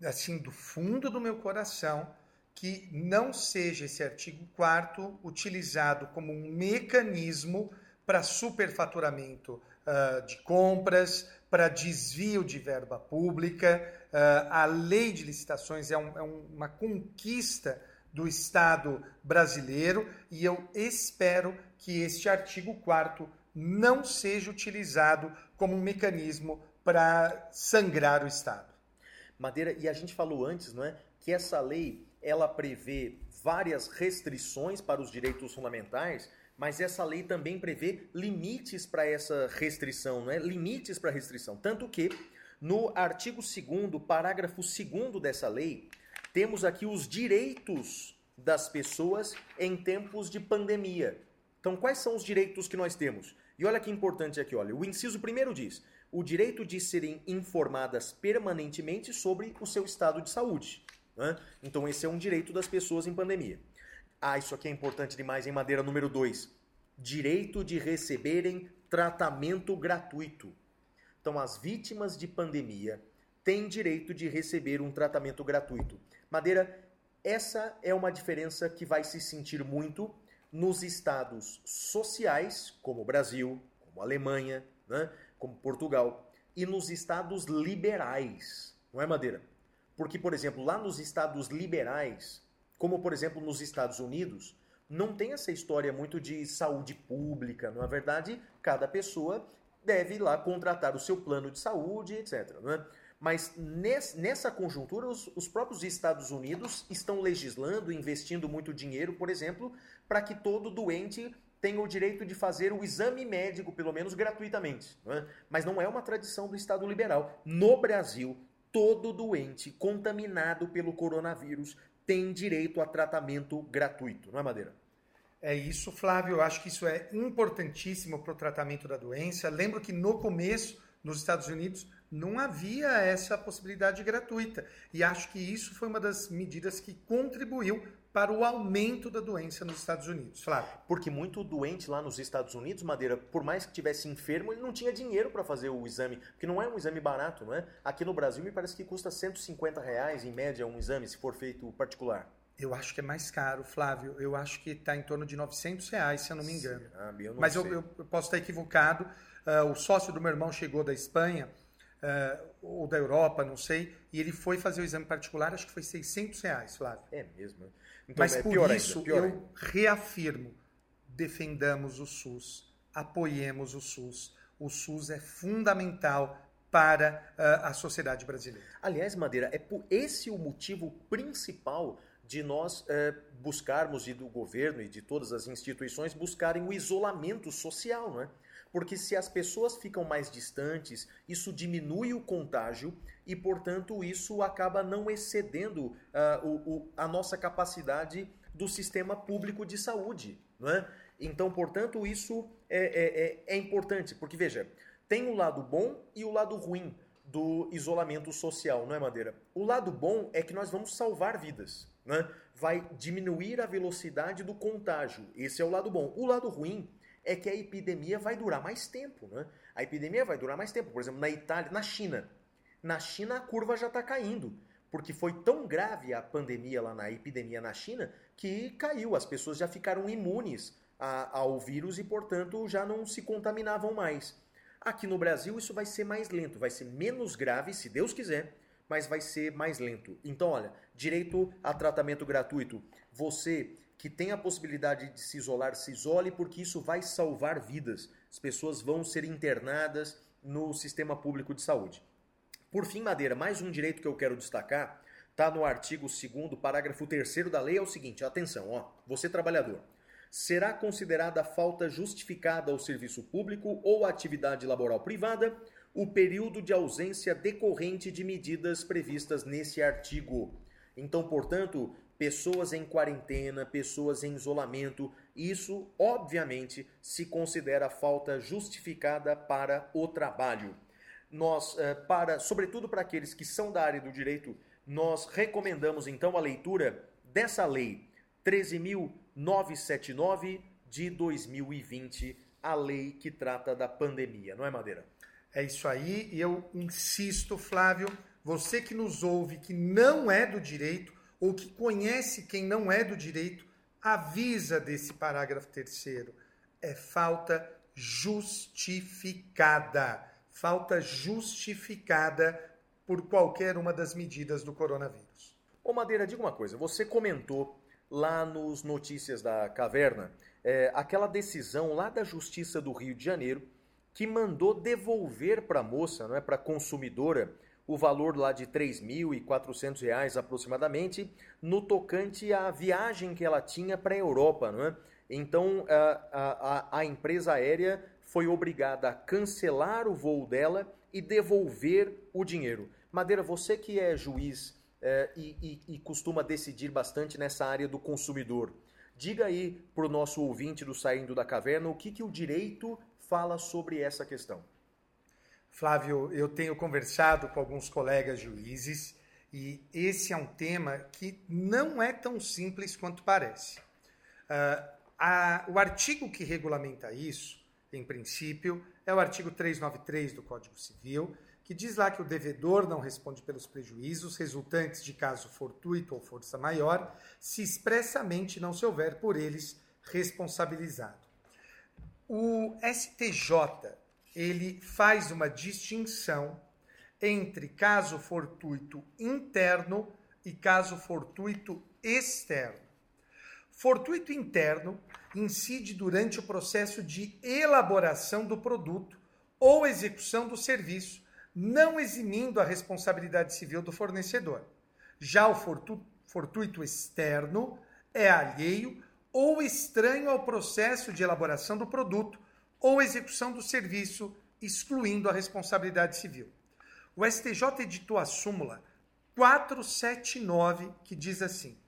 assim, do fundo do meu coração, que não seja esse artigo 4 utilizado como um mecanismo para superfaturamento uh, de compras, para desvio de verba pública. Uh, a lei de licitações é, um, é uma conquista do Estado brasileiro e eu espero que este artigo 4 não seja utilizado como um mecanismo para sangrar o Estado. Madeira, e a gente falou antes, não é, que essa lei ela prevê várias restrições para os direitos fundamentais, mas essa lei também prevê limites para essa restrição, não é? Limites para restrição, tanto que no artigo 2 parágrafo 2 dessa lei, temos aqui os direitos das pessoas em tempos de pandemia. Então, quais são os direitos que nós temos? E olha que importante aqui, olha. O inciso primeiro diz: o direito de serem informadas permanentemente sobre o seu estado de saúde. Né? Então, esse é um direito das pessoas em pandemia. Ah, isso aqui é importante demais em madeira número 2. Direito de receberem tratamento gratuito. Então, as vítimas de pandemia têm direito de receber um tratamento gratuito. Madeira, essa é uma diferença que vai se sentir muito nos estados sociais, como o Brasil, como a Alemanha, né, como Portugal, e nos estados liberais, não é, Madeira? Porque, por exemplo, lá nos estados liberais, como por exemplo nos Estados Unidos, não tem essa história muito de saúde pública. Na é verdade, cada pessoa deve ir lá contratar o seu plano de saúde, etc. É? Mas nessa conjuntura, os, os, próprios Estados Unidos estão legislando, investindo muito dinheiro, por exemplo, para que todo doente tenha o direito de fazer o exame médico, pelo menos gratuitamente. É? Mas não é uma tradição do Estado liberal. No Brasil, todo doente contaminado pelo coronavírus tem direito a tratamento gratuito, não é, Madeira? É isso, Flávio. Eu acho que isso é importantíssimo para o tratamento da doença. Lembro que no começo, nos Estados Unidos, não havia essa possibilidade gratuita. E acho que isso foi uma das medidas que contribuiu para o aumento da doença nos Estados Unidos. Flávio. Porque muito doente lá nos Estados Unidos, Madeira, por mais que tivesse enfermo, ele não tinha dinheiro para fazer o exame, porque não é um exame barato, não é? Aqui no Brasil me parece que custa 150 reais em média um exame, se for feito particular. Eu acho que é mais caro, Flávio. Eu acho que está em torno de 900 reais, se eu não me engano. eu não Mas eu, eu, posso estar equivocado. Uh, o sócio do meu irmão chegou da Espanha uh, ou da Europa, não sei, e ele foi fazer o exame particular, acho que foi 600 reais, Flávio. É mesmo. Então, Mas é por isso ainda, eu ainda. reafirmo, defendamos o SUS, apoiemos o SUS. O SUS é fundamental para uh, a sociedade brasileira. Aliás, Madeira, é por esse o motivo principal de nós uh, buscarmos, e do governo e de todas as instituições, buscarem o isolamento social, não é? Porque se as pessoas ficam mais distantes, isso diminui o contágio e, portanto, isso acaba não excedendo uh, o, o, a nossa capacidade do sistema público de saúde. Não é? Então, portanto, isso é, é, é, é importante, porque veja, tem o lado bom e o lado ruim do isolamento social, não é, Madeira? O lado bom é que nós vamos salvar vidas, né? vai diminuir a velocidade do contágio. Esse é o lado bom. O lado ruim é que a epidemia vai durar mais tempo. Né? A epidemia vai durar mais tempo. Por exemplo, na Itália, na China. Na China a curva já está caindo. Porque foi tão grave a pandemia lá na epidemia na China que caiu. As pessoas já ficaram imunes a, ao vírus e, portanto, já não se contaminavam mais. Aqui no Brasil isso vai ser mais lento, vai ser menos grave, se Deus quiser, mas vai ser mais lento. Então, olha, direito a tratamento gratuito. Você que tem a possibilidade de se isolar, se isole, porque isso vai salvar vidas. As pessoas vão ser internadas no sistema público de saúde. Por fim, Madeira, mais um direito que eu quero destacar, está no artigo 2 parágrafo 3 da lei, é o seguinte, atenção, ó, você trabalhador, será considerada falta justificada ao serviço público ou atividade laboral privada o período de ausência decorrente de medidas previstas nesse artigo. Então, portanto, pessoas em quarentena, pessoas em isolamento, isso obviamente se considera falta justificada para o trabalho. Nós, eh, para, sobretudo para aqueles que são da área do direito, nós recomendamos então a leitura dessa lei 13.979 de 2020, a lei que trata da pandemia, não é, Madeira? É isso aí, e eu insisto, Flávio, você que nos ouve, que não é do direito, ou que conhece quem não é do direito, avisa desse parágrafo terceiro. É falta justificada. Falta justificada por qualquer uma das medidas do coronavírus. Ô Madeira, diga uma coisa, você comentou lá nos Notícias da Caverna é, aquela decisão lá da Justiça do Rio de Janeiro que mandou devolver para a moça, não é, para a consumidora, o valor lá de R$ 3.400 aproximadamente, no tocante à viagem que ela tinha para a Europa. Não é? Então, a, a, a empresa aérea foi obrigada a cancelar o voo dela e devolver o dinheiro. Madeira, você que é juiz é, e, e, e costuma decidir bastante nessa área do consumidor, diga aí para o nosso ouvinte do Saindo da Caverna o que, que o direito fala sobre essa questão. Flávio, eu tenho conversado com alguns colegas juízes e esse é um tema que não é tão simples quanto parece. Uh, a, o artigo que regulamenta isso, em princípio, é o artigo 393 do Código Civil, que diz lá que o devedor não responde pelos prejuízos resultantes de caso fortuito ou força maior, se expressamente não se houver por eles responsabilizado. O STJ ele faz uma distinção entre caso fortuito interno e caso fortuito externo. Fortuito interno incide durante o processo de elaboração do produto ou execução do serviço, não eximindo a responsabilidade civil do fornecedor. Já o fortuito externo é alheio ou estranho ao processo de elaboração do produto ou execução do serviço, excluindo a responsabilidade civil. O STJ editou a súmula 479, que diz assim: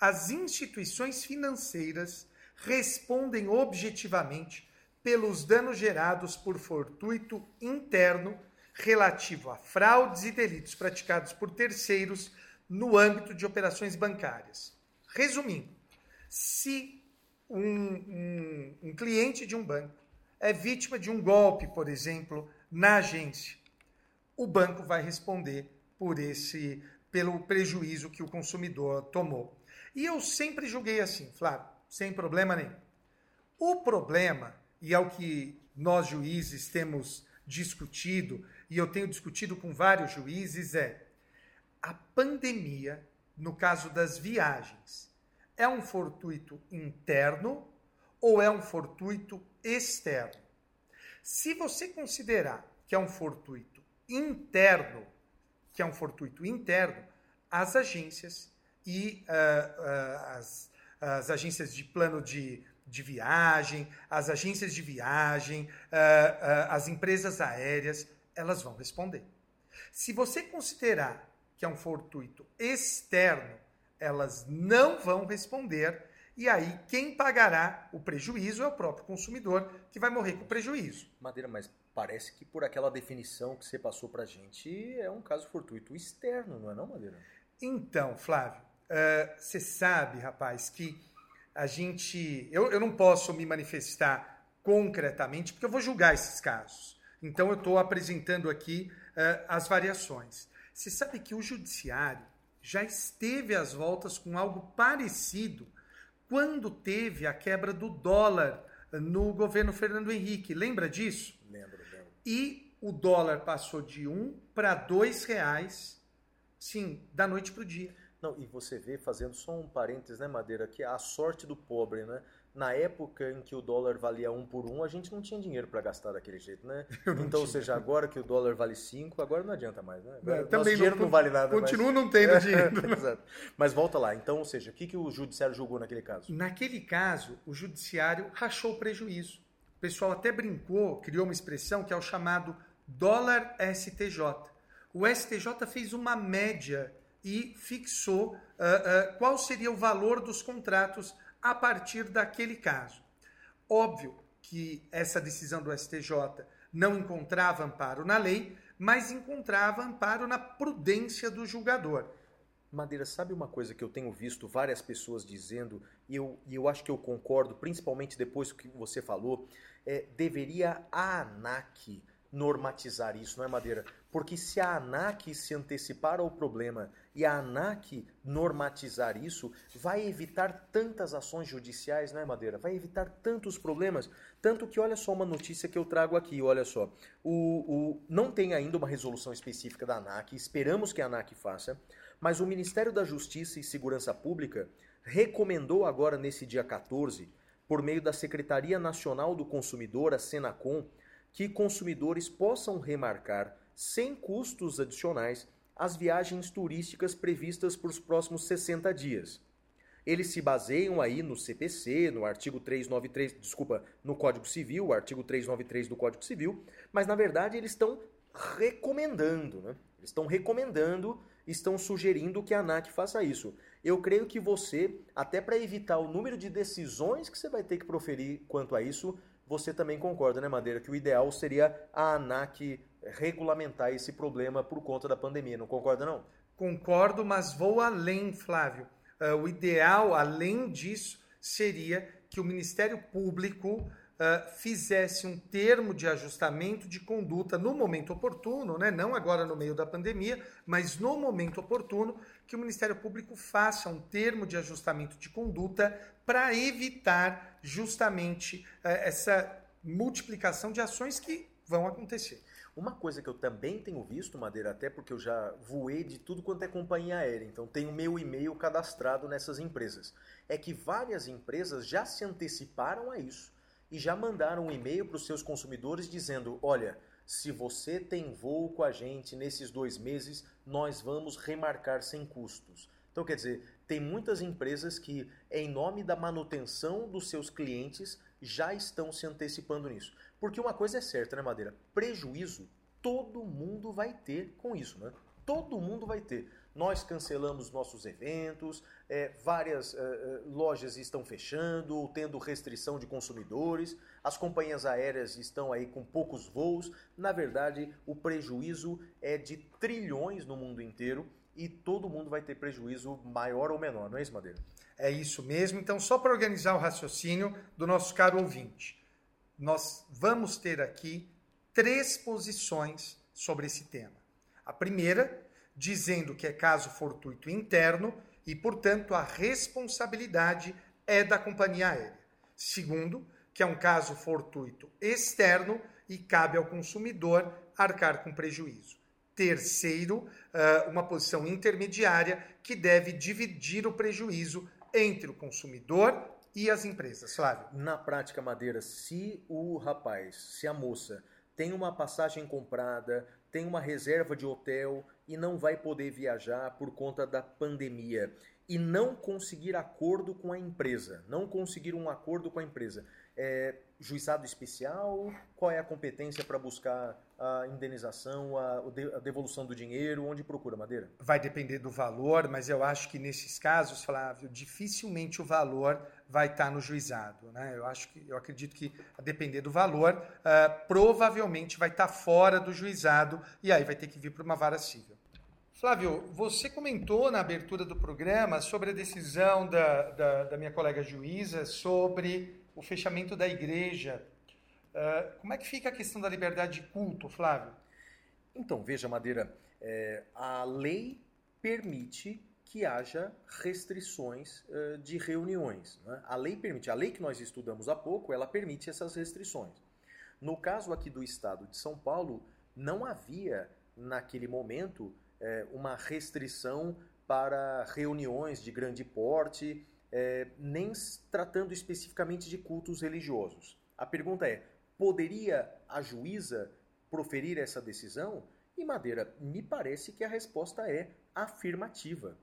as instituições financeiras respondem objetivamente pelos danos gerados por fortuito interno relativo a fraudes e delitos praticados por terceiros no âmbito de operações bancárias. Resumindo, se um, um, um cliente de um banco é vítima de um golpe, por exemplo, na agência, o banco vai responder por esse pelo prejuízo que o consumidor tomou. E eu sempre julguei assim, Flávio, sem problema nenhum. O problema, e é o que nós juízes temos discutido, e eu tenho discutido com vários juízes, é a pandemia, no caso das viagens, é um fortuito interno ou é um fortuito externo? Se você considerar que é um fortuito interno, que é um fortuito interno, as agências e uh, uh, as, as, agências de plano de, de viagem, as agências de viagem, uh, as empresas aéreas, elas vão responder. Se você considerar que é um fortuito externo, elas não vão responder. E aí, quem pagará o prejuízo é o próprio consumidor, que vai morrer com prejuízo. Madeira, mas parece que por aquela definição que você passou para a gente, é um caso fortuito externo, não é não, Madeira? Então, Flávio, uh, você sabe, rapaz, que a gente... Eu, eu não posso me manifestar concretamente, porque eu vou julgar esses casos. Então, eu estou apresentando aqui uh, as variações. Você sabe que o judiciário já esteve às voltas com algo parecido quando teve a quebra do dólar no governo Fernando Henrique. Lembra disso? Lembro, lembro. E o dólar passou de um para dois reais Sim, da noite para o dia. Não, e você vê, fazendo só um parênteses, né, Madeira, que a sorte do pobre, né? Na época em que o dólar valia um por um, a gente não tinha dinheiro para gastar daquele jeito, né? *laughs* Então, ou seja, agora que o dólar vale cinco, agora não adianta mais, né? Agora, É, também dinheiro não, vale nada Continua mais. não tendo *laughs* dinheiro. Exato. Mas volta lá. Então, ou seja, o que, que o judiciário julgou naquele caso? Naquele caso, o judiciário rachou o prejuízo. O pessoal até brincou, criou uma expressão que é o chamado dólar STJ. O STJ fez uma média e fixou ah, ah, qual seria o valor dos contratos a partir daquele caso. Óbvio que essa decisão do STJ não encontrava amparo na lei, mas encontrava amparo na prudência do julgador. Madeira, sabe uma coisa que eu tenho visto várias pessoas dizendo, e eu, e eu acho que eu concordo, principalmente depois do que você falou, é, deveria a ANAC normatizar isso, não é, Madeira? Porque se a ANAC se antecipar ao problema e a ANAC normatizar isso, vai evitar tantas ações judiciais, não é, Madeira? Vai evitar tantos problemas. Tanto que, olha só uma notícia que eu trago aqui, olha só. O, o, não tem ainda uma resolução específica da ANAC, esperamos que a ANAC faça, mas o Ministério da Justiça e Segurança Pública recomendou agora, nesse dia 14, por meio da Secretaria Nacional do Consumidor, a Senacom, que consumidores possam remarcar, sem custos adicionais, as viagens turísticas previstas para os próximos 60 dias. Eles se baseiam aí no CPC, no artigo 393, desculpa, no Código Civil, artigo 393 do Código Civil, mas na verdade eles estão recomendando, né? Eles estão recomendando, estão sugerindo que a ANAC faça isso. Eu creio que você, até para evitar o número de decisões que você vai ter que proferir quanto a isso, você também concorda, né, Madeira, que o ideal seria a ANAC regulamentar esse problema por conta da pandemia. Não concorda, não? Concordo, mas vou além, Flávio. Uh, o ideal, além disso, seria que o Ministério Público uh, fizesse um termo de ajustamento de conduta no momento oportuno, né? não agora no meio da pandemia, mas no momento oportuno, que o Ministério Público faça um termo de ajustamento de conduta para evitar justamente uh, essa multiplicação de ações que vão acontecer. Uma coisa que eu também tenho visto, Madeira, até porque eu já voei de tudo quanto é companhia aérea, então tenho meu e-mail cadastrado nessas empresas, é que várias empresas já se anteciparam a isso e já mandaram um e-mail para os seus consumidores dizendo: olha, se você tem voo com a gente nesses dois meses, nós vamos remarcar sem custos. Então, quer dizer, tem muitas empresas que, em nome da manutenção dos seus clientes, já estão se antecipando nisso. Porque uma coisa é certa, né, Madeira? Prejuízo todo mundo vai ter com isso, né? Todo mundo vai ter. Nós cancelamos nossos eventos, é, várias é, lojas estão fechando, ou tendo restrição de consumidores, as companhias aéreas estão aí com poucos voos. Na verdade, o prejuízo é de trilhões no mundo inteiro e todo mundo vai ter prejuízo maior ou menor, não é isso, Madeira? É isso mesmo. Então, só para organizar o raciocínio do nosso caro ouvinte, nós vamos ter aqui três posições sobre esse tema. A primeira, dizendo que é caso fortuito interno e, portanto, a responsabilidade é da companhia aérea. Segundo, que é um caso fortuito externo e cabe ao consumidor arcar com prejuízo. Terceiro, uma posição intermediária que deve dividir o prejuízo entre o consumidor e as empresas, Flávio? Na prática, Madeira, se o rapaz, se a moça tem uma passagem comprada, tem uma reserva de hotel e não vai poder viajar por conta da pandemia e não conseguir acordo com a empresa, não conseguir um acordo com a empresa, é, juizado especial? Qual é a competência para buscar a indenização, a, a, devolução do dinheiro? Onde procura, Madeira? Vai depender do valor, mas eu acho que nesses casos, Flávio, dificilmente o valor vai estar no juizado. Né? Eu acho que eu acredito que, a depender do valor, uh, provavelmente vai estar fora do juizado e aí vai ter que vir para uma vara civil. Flávio, você comentou na abertura do programa sobre a decisão da, da, da minha colega juíza sobre o fechamento da igreja. Uh, como é que fica a questão da liberdade de culto, Flávio? Então, veja, Madeira, é, a lei permite que haja restrições uh, de reuniões. Né? A lei permite, a lei que nós estudamos há pouco, ela permite essas restrições. No caso aqui do estado de São Paulo, não havia, naquele momento, é, uma restrição para reuniões de grande porte, é, nem tratando especificamente de cultos religiosos. A pergunta é: poderia a juíza proferir essa decisão? E Madeira, me parece que a resposta é afirmativa.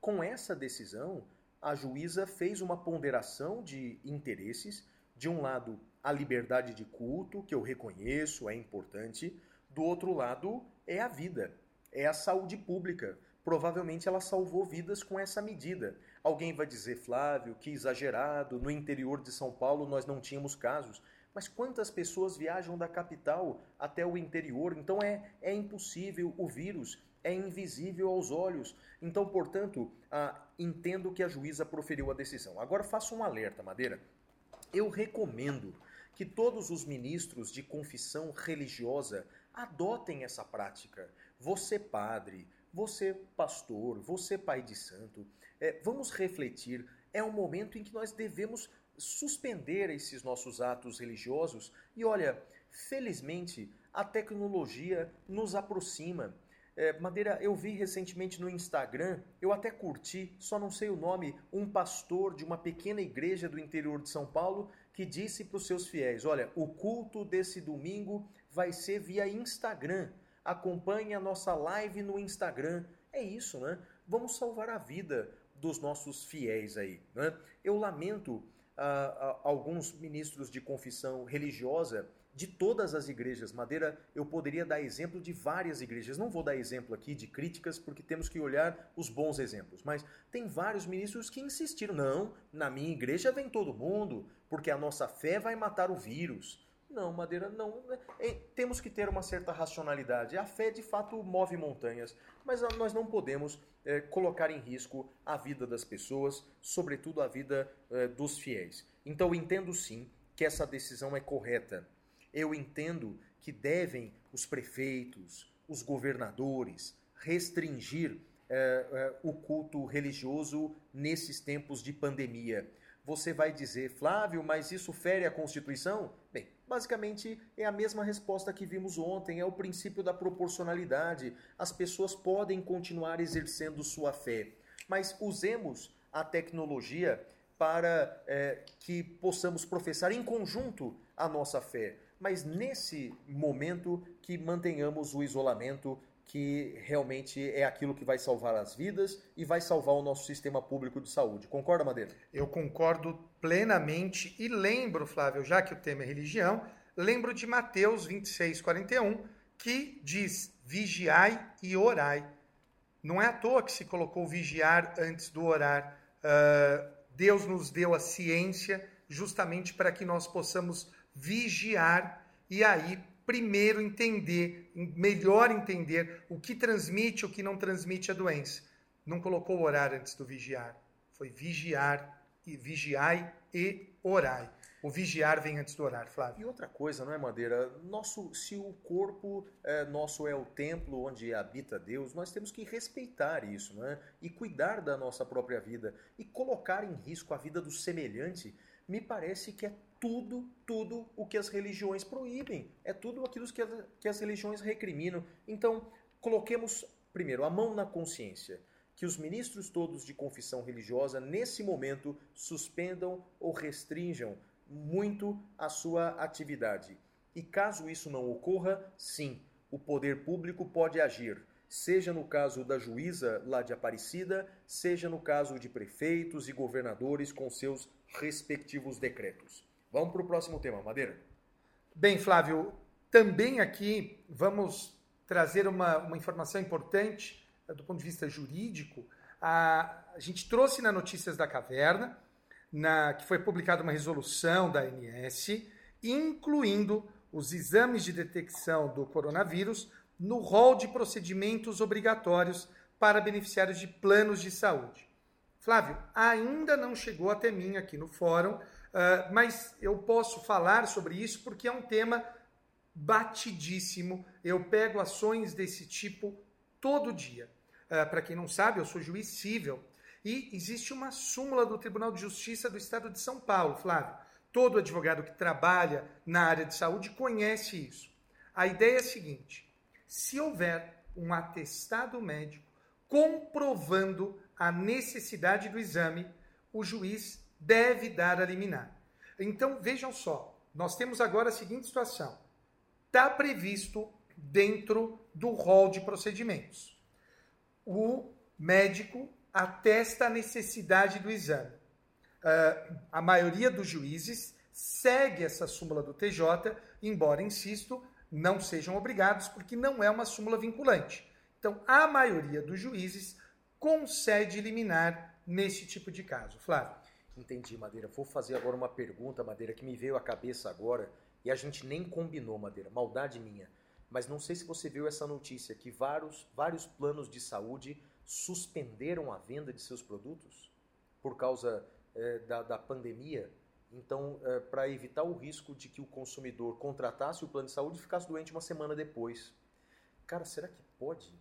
Com essa decisão, a juíza fez uma ponderação de interesses. De um lado, a liberdade de culto, que eu reconheço, é importante. Do outro lado, é a vida, é a saúde pública. Provavelmente ela salvou vidas com essa medida. Alguém vai dizer, Flávio, que exagerado, no interior de São Paulo nós não tínhamos casos. Mas quantas pessoas viajam da capital até o interior? Então é, é impossível. O vírus é invisível aos olhos. Então, portanto, ah, entendo que a juíza proferiu a decisão. Agora faço um alerta, Madeira. Eu recomendo que todos os ministros de confissão religiosa adotem essa prática. Você, padre, você, pastor, você, pai de santo, é, vamos refletir. É um momento em que nós devemos suspender esses nossos atos religiosos. E olha, felizmente, a tecnologia nos aproxima. É, Madeira, eu vi recentemente no Instagram, eu até curti, só não sei o nome, um pastor de uma pequena igreja do interior de São Paulo que disse para os seus fiéis: Olha, o culto desse domingo vai ser via Instagram. Acompanhe a nossa live no Instagram. É isso, né? Vamos salvar a vida dos nossos fiéis aí. Né? Eu lamento ah, ah, alguns ministros de confissão religiosa de todas as igrejas. Madeira, eu poderia dar exemplo de várias igrejas. Não vou dar exemplo aqui de críticas, porque temos que olhar os bons exemplos. Mas tem vários ministros que insistiram: não, na minha igreja vem todo mundo, porque a nossa fé vai matar o vírus. Não, Madeira, não. É, temos que ter uma certa racionalidade. A fé, de fato, move montanhas, mas nós não podemos é, colocar em risco a vida das pessoas, sobretudo a vida é, dos fiéis. Então, entendo sim que essa decisão é correta eu entendo que devem os prefeitos, os governadores restringir é, o culto religioso nesses tempos de pandemia. Você vai dizer, Flávio, mas isso fere a Constituição? Basicamente é a mesma resposta que vimos ontem, é o princípio da proporcionalidade. As pessoas podem continuar exercendo sua fé, mas usemos a tecnologia para é, que possamos professar em conjunto a nossa fé mas nesse momento que mantenhamos o isolamento, que realmente é aquilo que vai salvar as vidas e vai salvar o nosso sistema público de saúde. Concorda, Madeira? Eu concordo plenamente e lembro, Flávio, já que o tema é religião, lembro de Mateus 26, 41, que diz: vigiai e orai. Não é à toa que se colocou vigiar antes do orar. Uh, Deus nos deu a ciência justamente para que nós possamos vigiar e aí primeiro entender, melhor entender o que transmite, o que não transmite a doença. Não colocou orar antes do vigiar. Foi vigiar e vigiai e orai. O vigiar vem antes do orar, Flávio. E outra coisa, não é, Madeira? Nosso, se o corpo é, nosso é o templo onde habita Deus, nós temos que respeitar isso, não é? E cuidar da nossa própria vida. E colocar em risco a vida do semelhante, me parece que é tudo, tudo o que as religiões proíbem. É tudo aquilo que, que as religiões recriminam. Então, coloquemos primeiro a mão na consciência. Que os ministros todos de confissão religiosa, nesse momento, suspendam ou restringam muito a sua atividade. E caso isso não ocorra, sim, o poder público pode agir, seja no caso da juíza lá de Aparecida, seja no caso de prefeitos e governadores com seus respectivos decretos. Vamos para o próximo tema, Madeira. Bem, Flávio, também aqui vamos trazer uma, uma informação importante do ponto de vista jurídico. A, a gente trouxe na Notícias da Caverna na, que foi publicada uma resolução da ANS, incluindo os exames de detecção do coronavírus no rol de procedimentos obrigatórios para beneficiários de planos de saúde. Flávio, ainda não chegou até mim aqui no fórum Uh, mas eu posso falar sobre isso porque é um tema batidíssimo. Eu pego ações desse tipo todo dia. Uh, Para quem não sabe, eu sou juiz civil e existe uma súmula do Tribunal de Justiça do Estado de São Paulo, Flávio. Todo advogado que trabalha na área de saúde conhece isso. A ideia é a seguinte: se houver um atestado médico comprovando a necessidade do exame, o juiz deve dar a liminar. Então, vejam só, nós temos agora a seguinte situação: está previsto dentro do rol de procedimentos. O médico atesta a necessidade do exame. Uh, a maioria dos juízes segue essa súmula do TJ, embora, insisto, não sejam obrigados, porque não é uma súmula vinculante. Então, a maioria dos juízes concede liminar nesse tipo de caso. Flávio. Entendi, Madeira. Vou fazer agora uma pergunta, Madeira, que me veio à cabeça agora e a gente nem combinou, Madeira. Maldade minha. Mas não sei se você viu essa notícia que vários, vários planos de saúde suspenderam a venda de seus produtos por causa é, da, da pandemia. Então, é, para evitar o risco de que o consumidor contratasse o plano de saúde e ficasse doente uma semana depois. Cara, será que pode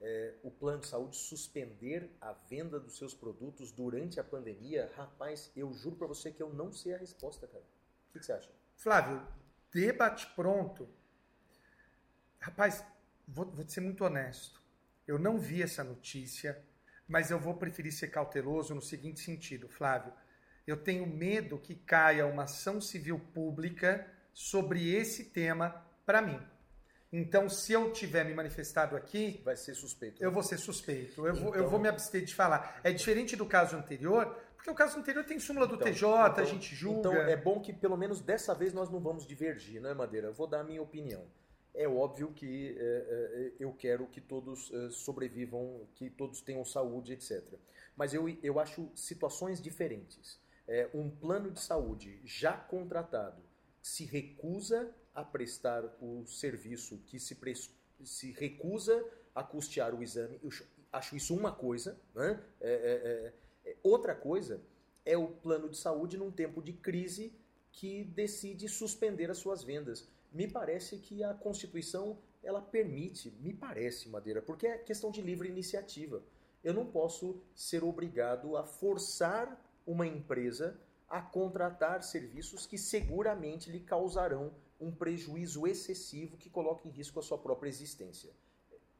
é, o plano de saúde suspender a venda dos seus produtos durante a pandemia? Rapaz, eu juro para você que eu não sei a resposta, cara. O que, que você acha? Flávio, debate pronto. Rapaz, vou, vou ser muito honesto. Eu não vi essa notícia, mas eu vou preferir ser cauteloso no seguinte sentido, Flávio. Eu tenho medo que caia uma ação civil pública sobre esse tema para mim. Então, se eu tiver me manifestado aqui. Vai ser suspeito. Eu né? vou ser suspeito. Eu, então... vou, eu vou me abster de falar. É diferente do caso anterior, porque o caso anterior tem súmula do então, TJ, então, a gente julga. Então, é bom que pelo menos dessa vez nós não vamos divergir, né, Madeira? Eu vou dar a minha opinião. É óbvio que é, é, eu quero que todos é, sobrevivam, que todos tenham saúde, etc. Mas eu, eu acho situações diferentes. É, um plano de saúde já contratado se recusa a prestar o serviço, que se, se recusa a custear o exame. Eu acho isso uma coisa. Né? É, é, é, outra coisa é o plano de saúde num tempo de crise que decide suspender as suas vendas. Me parece que a Constituição ela permite, me parece, Madeira, porque é questão de livre iniciativa. Eu não posso ser obrigado a forçar uma empresa a contratar serviços que seguramente lhe causarão um prejuízo excessivo que coloca em risco a sua própria existência.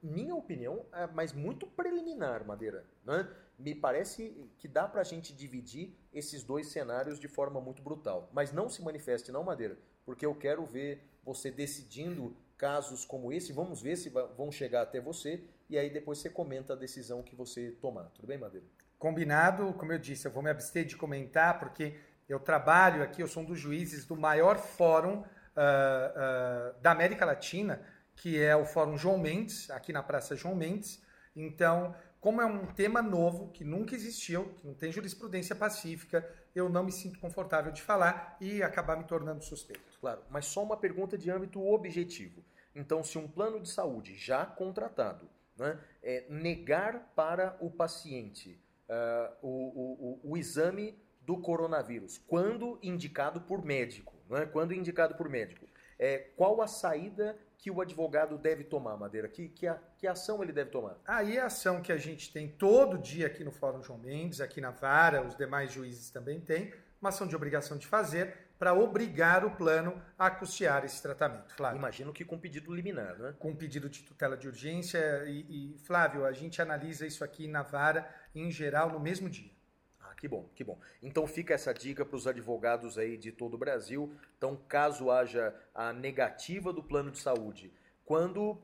Minha opinião é mas muito preliminar, Madeira. Né? Me parece que dá para a gente dividir esses dois cenários de forma muito brutal. Mas não se manifeste, não, Madeira, porque eu quero ver você decidindo casos como esse. Vamos ver se vão chegar até você e aí depois você comenta a decisão que você tomar. Tudo bem, Madeira? Combinado, como eu disse, eu vou me abster de comentar porque eu trabalho aqui, eu sou um dos juízes do maior fórum uh, uh, da América Latina, que é o Fórum João Mendes, aqui na Praça João Mendes. Então, como é um tema novo, que nunca existiu, que não tem jurisprudência pacífica, eu não me sinto confortável de falar e acabar me tornando suspeito. Claro, mas só uma pergunta de âmbito objetivo. Então, se um plano de saúde já contratado né, é negar para o paciente uh, o, o, o, exame do coronavírus, quando indicado por médico, né, quando indicado por médico, é, qual a saída que o advogado deve tomar, Madeira? Que, que, a, que ação ele deve tomar? Aí a ação que a gente tem todo dia aqui no Fórum João Mendes, aqui na Vara, os demais juízes também têm, uma ação de obrigação de fazer para obrigar o plano a custear esse tratamento. Flávio. Imagino que com pedido liminar, né? Com pedido de tutela de urgência. E, e, Flávio, a gente analisa isso aqui na vara, em geral, no mesmo dia. Ah, que bom, que bom. Então fica essa dica para os advogados aí de todo o Brasil. Então, caso haja a negativa do plano de saúde, quando.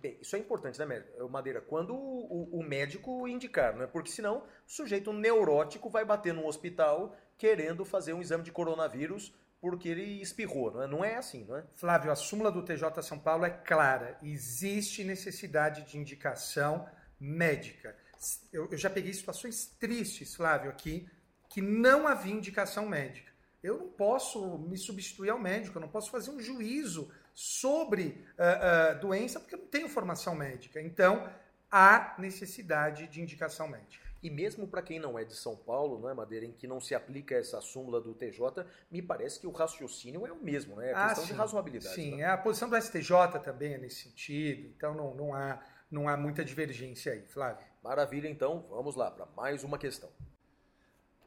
Bem, isso é importante, né, Madeira? Quando o, o médico indicar, né? Porque senão o sujeito neurótico vai bater no hospital querendo fazer um exame de coronavírus porque ele espirrou, não é? Não é assim, não é? Flávio, a súmula do TJ São Paulo é clara. Existe necessidade de indicação médica. Eu, eu já peguei situações tristes, Flávio, aqui, que não havia indicação médica. Eu não posso me substituir ao médico, eu não posso fazer um juízo sobre uh, uh, doença porque eu não tenho formação médica. Então, há necessidade de indicação médica. E mesmo para quem não é de São Paulo, não é, Madeira, em que não se aplica essa súmula do TJ, me parece que o raciocínio é o mesmo, né? É a ah, questão sim. de razoabilidade. Sim, né? É, a posição do STJ também é nesse sentido, então não, não, há, não há muita divergência aí, Flávio. Maravilha, então, vamos lá para mais uma questão.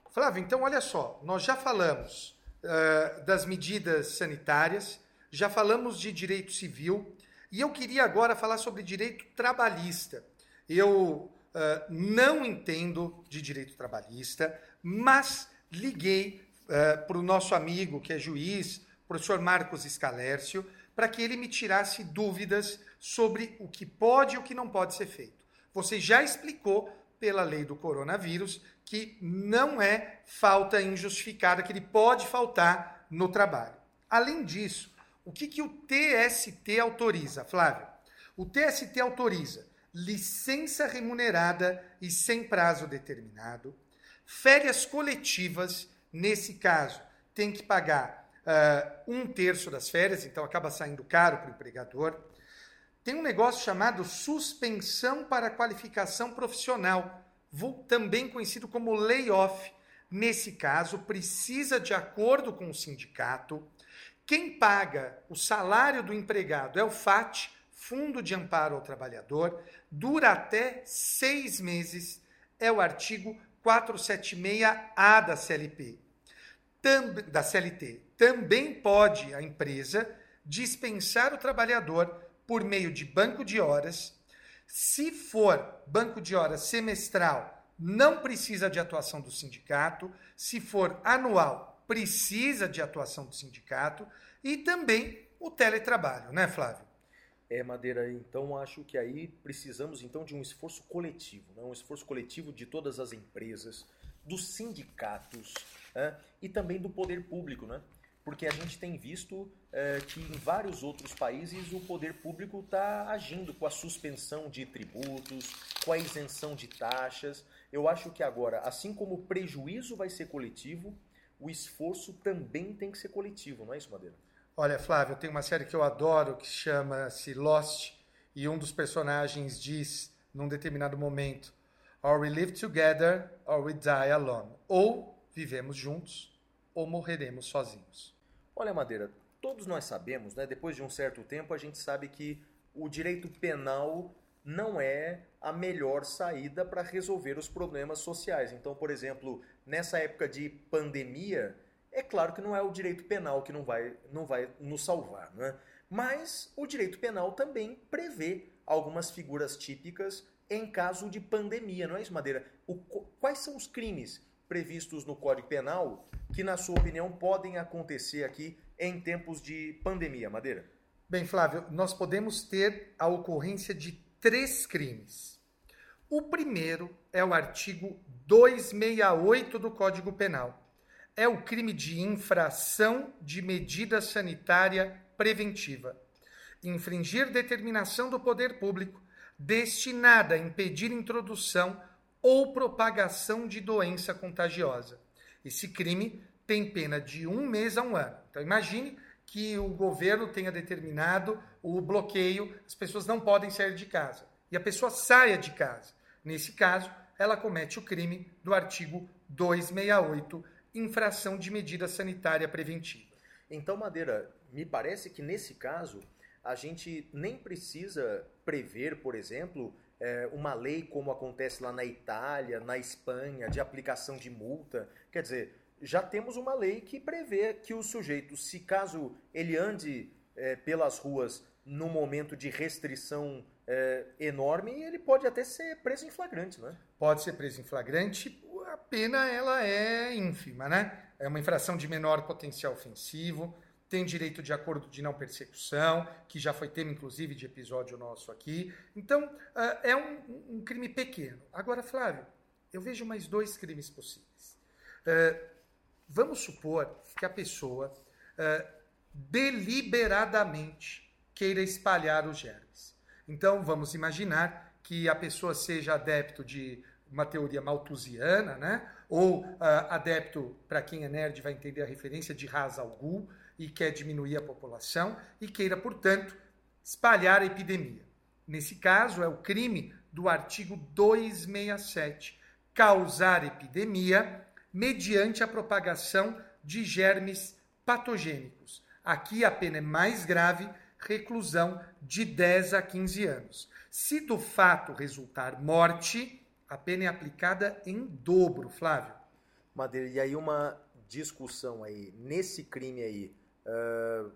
Flávio, então olha só, nós já falamos uh, das medidas sanitárias, já falamos de direito civil, E eu queria agora falar sobre direito trabalhista. Eu uh, não entendo de direito trabalhista, mas liguei uh, para o nosso amigo, que é juiz, professor Marcos Scalércio, para que ele me tirasse dúvidas sobre o que pode e o que não pode ser feito. Você já explicou pela lei do coronavírus que não é falta injustificada, que ele pode faltar no trabalho. Além disso, o que, que o TST autoriza, Flávio? O TST autoriza licença remunerada e sem prazo determinado, férias coletivas, nesse caso, tem que pagar uh, um terço das férias, então acaba saindo caro para o empregador. Tem um negócio chamado suspensão para qualificação profissional, também conhecido como layoff. Nesse caso, precisa de acordo com o sindicato. Quem paga o salário do empregado é o FAT, Fundo de Amparo ao Trabalhador, dura até seis meses, é o artigo 476A da CLP. Da CLT. Também pode a empresa dispensar o trabalhador por meio de banco de horas. Se for banco de horas semestral, não precisa de atuação do sindicato. Se for anual, precisa de atuação do sindicato. E também o teletrabalho, né, Flávio? É, Madeira, então acho que aí precisamos então de um esforço coletivo, né? um esforço coletivo de todas as empresas, dos sindicatos né? e também do poder público, né? porque a gente tem visto é, que em vários outros países o poder público está agindo com a suspensão de tributos, com a isenção de taxas. Eu acho que agora, assim como o prejuízo vai ser coletivo, o esforço também tem que ser coletivo, não é isso, Madeira? Olha, Flávio, tem uma série que eu adoro que chama-se Lost e um dos personagens diz, num determinado momento, Or we live together or we die alone. Ou vivemos juntos ou morreremos sozinhos. Olha, Madeira, todos nós sabemos, né, depois de um certo tempo, a gente sabe que o direito penal não é a melhor saída para resolver os problemas sociais. Então, por exemplo, nessa época de pandemia, é claro que não é o direito penal que não vai, não vai nos salvar, né? mas o direito penal também prevê algumas figuras típicas em caso de pandemia, não é isso, Madeira? O, quais são os crimes previstos no Código Penal que, na sua opinião, podem acontecer aqui em tempos de pandemia, Madeira? Bem, Flávio, nós podemos ter a ocorrência de três crimes. O primeiro é o artigo 268 do Código Penal é o crime de infração de medida sanitária preventiva. Infringir determinação do poder público destinada a impedir introdução ou propagação de doença contagiosa. Esse crime tem pena de um mês a um ano. Então, imagine que o governo tenha determinado o bloqueio, as pessoas não podem sair de casa. E a pessoa saia de casa. Nesse caso, ela comete o crime do artigo 268 infração de medida sanitária preventiva. Então, Madeira, me parece que nesse caso a gente nem precisa prever, por exemplo, é, uma lei como acontece lá na Itália, na Espanha, de aplicação de multa. Quer dizer, já temos uma lei que prevê que o sujeito, se caso ele ande é, pelas ruas num momento de restrição é, enorme, ele pode até ser preso em flagrante, não é? Pode ser preso em flagrante a pena ela é ínfima, né? É uma infração de menor potencial ofensivo, tem direito de acordo de não persecução, que já foi tema, inclusive, de episódio nosso aqui. Então, uh, é um, um, crime pequeno. Agora, Flávio, eu vejo mais dois crimes possíveis. Uh, vamos supor que a pessoa uh, deliberadamente queira espalhar os germes. Então, vamos imaginar que a pessoa seja adepto de uma teoria malthusiana, né? ou uh, adepto, para quem é nerd vai entender a referência de Ra's al Ghul, e quer diminuir a população, e queira, portanto, espalhar a epidemia. Nesse caso, é o crime do artigo 267, causar epidemia mediante a propagação de germes patogênicos. Aqui a pena é mais grave, reclusão de 10 a 15 anos. Se do fato resultar morte, a pena é aplicada em dobro, Flávio. Madeira, e aí uma discussão aí, nesse crime aí, uh,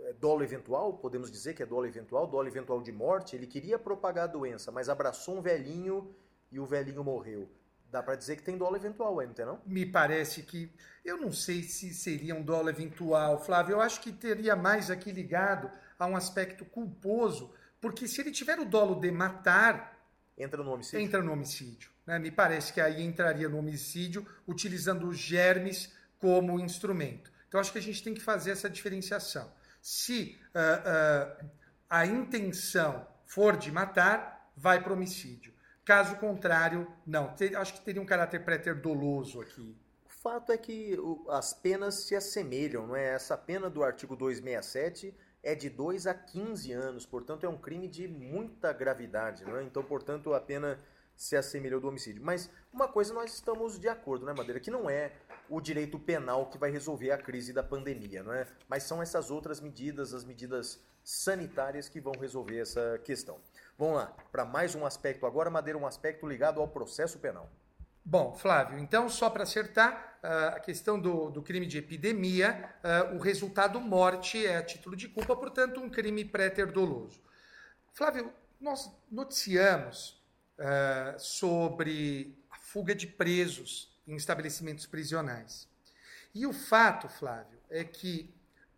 é, dolo eventual, podemos dizer que é dolo eventual, dolo eventual de morte, ele queria propagar a doença, mas abraçou um velhinho e o velhinho morreu. Dá para dizer que tem dolo eventual aí, não tem não? Me parece que. Eu não sei se seria um dolo eventual, Flávio. Eu acho que teria mais aqui ligado a um aspecto culposo, porque se ele tiver o dolo de matar. Entra no homicídio? Entra no homicídio. Né? Me parece que aí entraria no homicídio utilizando os germes como instrumento. Então acho que a gente tem que fazer essa diferenciação. Se uh, uh, a intenção for de matar, vai para homicídio. Caso contrário, não. Acho que teria um caráter préter doloso aqui. O fato é que as penas se assemelham, não é? Essa pena do artigo 267 é de 2 a 15 anos, portanto é um crime de muita gravidade, não é? Então, portanto, a pena se assemelhou do homicídio. Mas uma coisa nós estamos de acordo, né, Madeira? Que não é o direito penal que vai resolver a crise da pandemia, não é? Mas são essas outras medidas, as medidas sanitárias que vão resolver essa questão. Vamos lá, para mais um aspecto agora, Madeira, um aspecto ligado ao processo penal. Bom, Flávio, então só para acertar, uh, a questão do, do, crime de epidemia, uh, o resultado morte é a título de culpa, portanto, um crime préter doloso. Flávio, nós noticiamos uh, sobre a fuga de presos em estabelecimentos prisionais. E o fato, Flávio, é que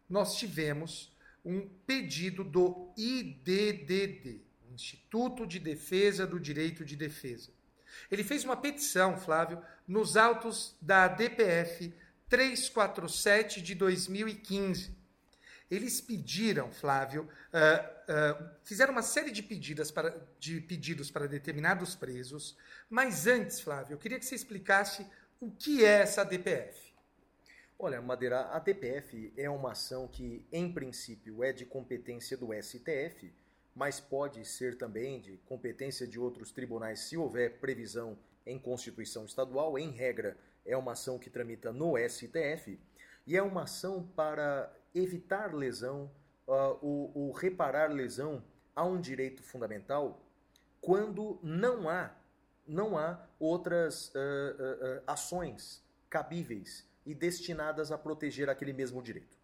nós tivemos um pedido do IDDD, Instituto de Defesa do Direito de Defesa. Ele fez uma petição, Flávio, nos autos da DPF 347 de 2015. Eles pediram, Flávio, uh, uh, fizeram uma série de, pedidas para, de pedidos para determinados presos, mas antes, Flávio, eu queria que você explicasse o que é essa DPF. Olha, Madeira, a DPF é uma ação que, em princípio, é de competência do STF, mas pode ser também de competência de outros tribunais se houver previsão em Constituição Estadual. Em regra, é uma ação que tramita no STF e é uma ação para evitar lesão uh, ou, ou reparar lesão a um direito fundamental quando não há não há outras uh, uh, ações cabíveis e destinadas a proteger aquele mesmo direito.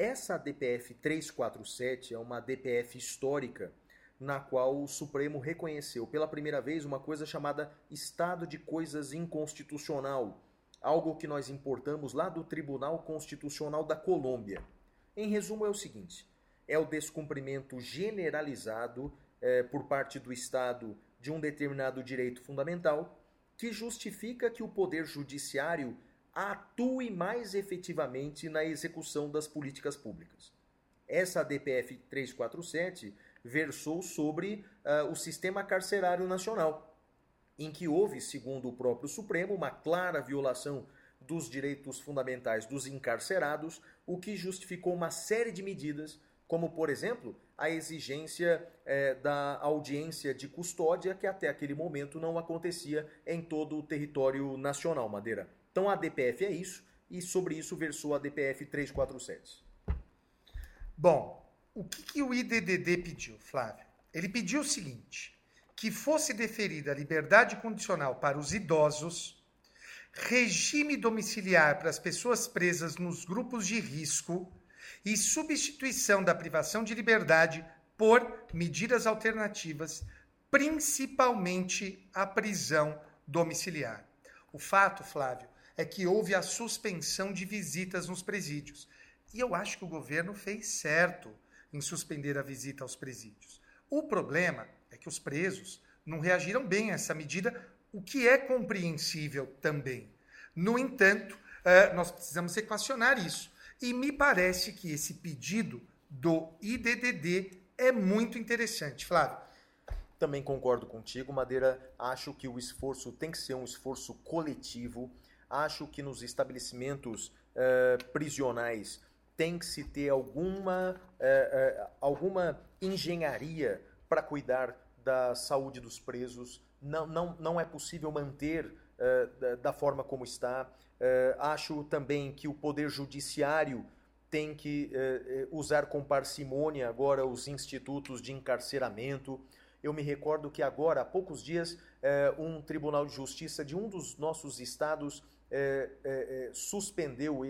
Essa DPF 347 é uma DPF histórica na qual o Supremo reconheceu pela primeira vez uma coisa chamada estado de coisas inconstitucional, algo que nós importamos lá do Tribunal Constitucional da Colômbia. Em resumo, é o seguinte: é o descumprimento generalizado eh, por parte do Estado de um determinado direito fundamental que justifica que o Poder Judiciário atue mais efetivamente na execução das políticas públicas. Essa DPF 347 versou sobre uh, o sistema carcerário nacional, em que houve, segundo o próprio Supremo, uma clara violação dos direitos fundamentais dos encarcerados, o que justificou uma série de medidas, como, por exemplo, a exigência eh, da audiência de custódia, que até aquele momento não acontecia em todo o território nacional, Madeira. Então a DPF é isso, e sobre isso versou a DPF 347. Bom, o que, que o IDDD pediu, Flávio? Ele pediu o seguinte: que fosse deferida a liberdade condicional para os idosos, regime domiciliar para as pessoas presas nos grupos de risco e substituição da privação de liberdade por medidas alternativas, principalmente a prisão domiciliar. O fato, Flávio, é que houve a suspensão de visitas nos presídios. E eu acho que o governo fez certo em suspender a visita aos presídios. O problema é que os presos não reagiram bem a essa medida, o que é compreensível também. No entanto, eh, nós precisamos equacionar isso. E me parece que esse pedido do IDDD é muito interessante. Flávio. Também concordo contigo, Madeira. Acho que o esforço tem que ser um esforço coletivo Acho que nos estabelecimentos uh, prisionais tem que se ter alguma, uh, uh, alguma engenharia para cuidar da saúde dos presos. Não, não, não é possível manter da, da, forma como está. acho também que o Poder Judiciário tem que usar com parcimônia agora os institutos de encarceramento. Eu me recordo que agora, há poucos dias, um tribunal de justiça de um dos nossos estados é, é, é, suspendeu,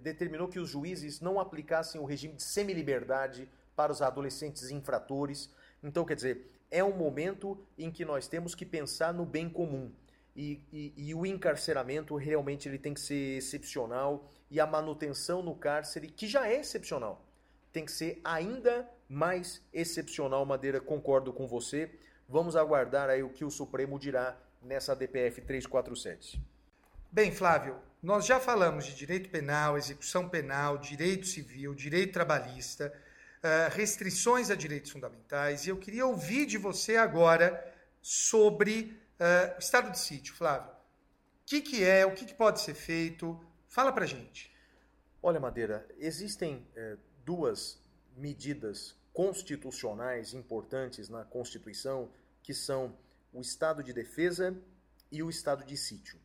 determinou que os juízes não aplicassem o regime de semiliberdade para os adolescentes infratores. Então, quer dizer, é um momento em que nós temos que pensar no bem comum. E, e, e, o encarceramento realmente ele tem que ser excepcional e a manutenção no cárcere, que já é excepcional, tem que ser ainda mais excepcional. Madeira, concordo com você. Vamos aguardar aí o que o Supremo dirá nessa DPF 347. Bem, Flávio, nós já falamos de direito penal, execução penal, direito civil, direito trabalhista, uh, restrições a direitos fundamentais, e eu queria ouvir de você agora sobre uh, o estado de sítio, Flávio. O que, que é, o que, que pode ser feito? Fala pra gente. Olha, Madeira, existem eh, duas medidas constitucionais importantes na Constituição, que são o estado de defesa e o estado de sítio.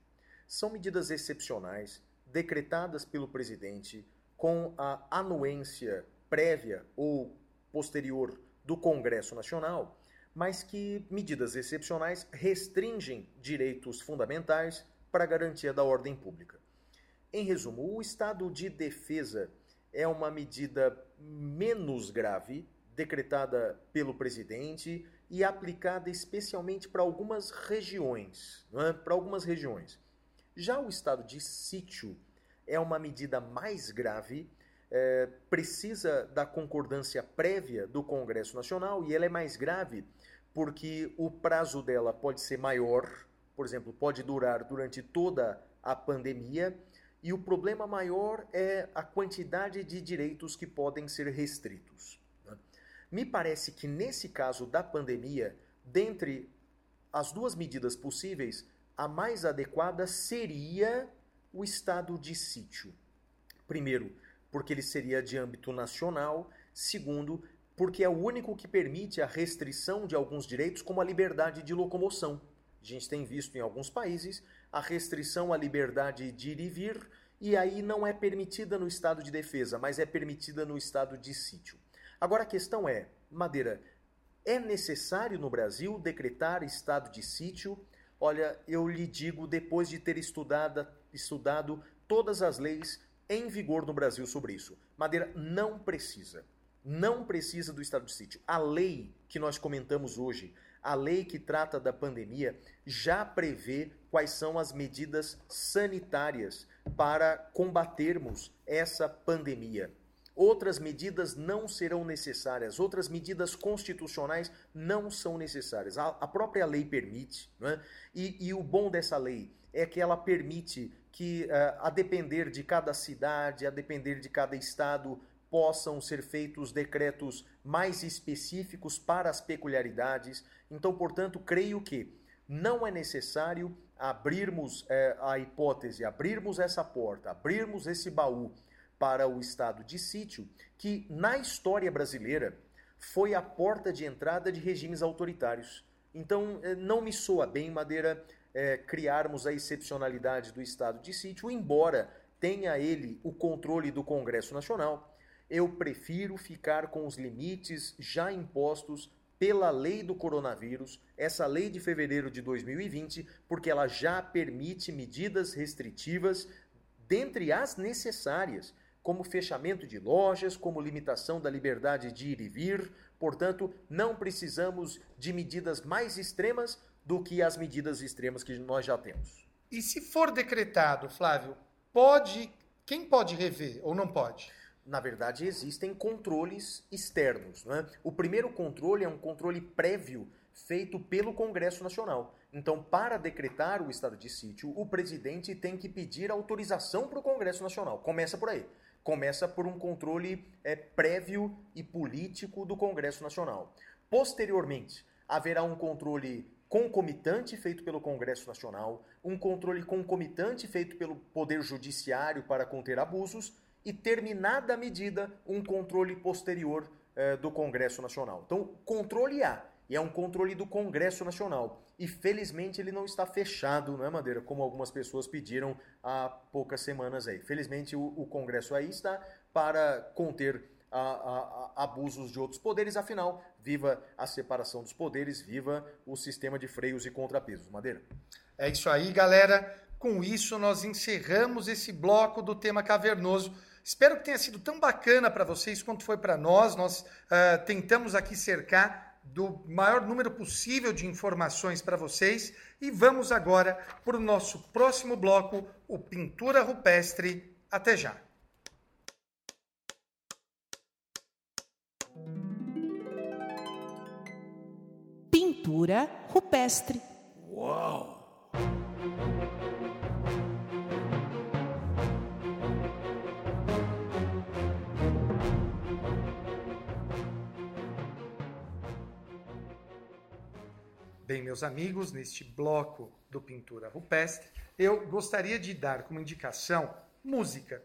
São medidas excepcionais decretadas pelo presidente com a anuência prévia ou posterior do Congresso Nacional, mas que medidas excepcionais restringem direitos fundamentais para a garantia da ordem pública. Em resumo, o estado de defesa é uma medida menos grave decretada pelo presidente e aplicada especialmente para algumas regiões, é? para algumas regiões. Já o estado de sítio é uma medida mais grave, é, precisa da concordância prévia do Congresso Nacional e ela é mais grave porque o prazo dela pode ser maior, por exemplo, pode durar durante toda a pandemia, e o problema maior é a quantidade de direitos que podem ser restritos. Me parece que nesse caso da pandemia, dentre as duas medidas possíveis, a mais adequada seria o estado de sítio. Primeiro, porque ele seria de âmbito nacional. Segundo, porque é o único que permite a restrição de alguns direitos, como a liberdade de locomoção. A gente tem visto em alguns países a restrição à liberdade de ir e vir, e aí não é permitida no estado de defesa, mas é permitida no estado de sítio. Agora a questão é, Madeira, é necessário no Brasil decretar estado de sítio? Olha, eu lhe digo, depois de ter estudado, estudado todas as leis em vigor no Brasil sobre isso, Madeira não precisa. Não precisa do estado de sítio. A lei que nós comentamos hoje, a lei que trata da pandemia, já prevê quais são as medidas sanitárias para combatermos essa pandemia. Outras medidas não serão necessárias, outras medidas constitucionais não são necessárias. A, própria lei permite, é? e, e, o bom dessa lei é que ela permite que, uh, a depender de cada cidade, a depender de cada estado, possam ser feitos decretos mais específicos para as peculiaridades. Então, portanto, creio que não é necessário abrirmos é, a hipótese, abrirmos essa porta, abrirmos esse baú para o estado de sítio, que na história brasileira foi a porta de entrada de regimes autoritários. Então, eh, não me soa bem, Madeira, é, criarmos a excepcionalidade do estado de sítio, embora tenha ele o controle do Congresso Nacional. Eu prefiro ficar com os limites já impostos pela lei do coronavírus, essa lei de fevereiro de 2020, porque ela já permite medidas restritivas dentre as necessárias como fechamento de lojas, como limitação da liberdade de ir e vir. Portanto, não precisamos de medidas mais extremas do que as medidas extremas que nós já temos. E se for decretado, Flávio, pode. Quem pode rever ou não pode? Na verdade, existem controles externos. Né? O primeiro controle é um controle prévio feito pelo Congresso Nacional. Então, para decretar o estado de sítio, o presidente tem que pedir autorização para o Congresso Nacional. Começa por aí começa por um controle é, prévio e político do Congresso Nacional. Posteriormente, haverá um controle concomitante feito pelo Congresso Nacional, um controle concomitante feito pelo Poder Judiciário para conter abusos e, terminada a medida, um controle posterior eh, do Congresso Nacional. Então, controle há, e é um controle do Congresso Nacional. E felizmente ele não está fechado, não é, Madeira? Como algumas pessoas pediram há poucas semanas aí. Felizmente o, o Congresso aí está para conter a, a, a abusos de outros poderes, afinal, viva a separação dos poderes, viva o sistema de freios e contrapesos. Madeira. É isso aí, galera. com isso nós encerramos esse bloco do tema cavernoso. Espero que tenha sido tão bacana para vocês quanto foi para nós. Nós uh, tentamos aqui cercar do maior número possível de informações para vocês e vamos agora para o nosso próximo bloco, o Pintura Rupestre. Até já! Pintura rupestre. Uau! Bem, meus amigos, neste bloco do Pintura Rupestre, eu gostaria de dar como indicação música.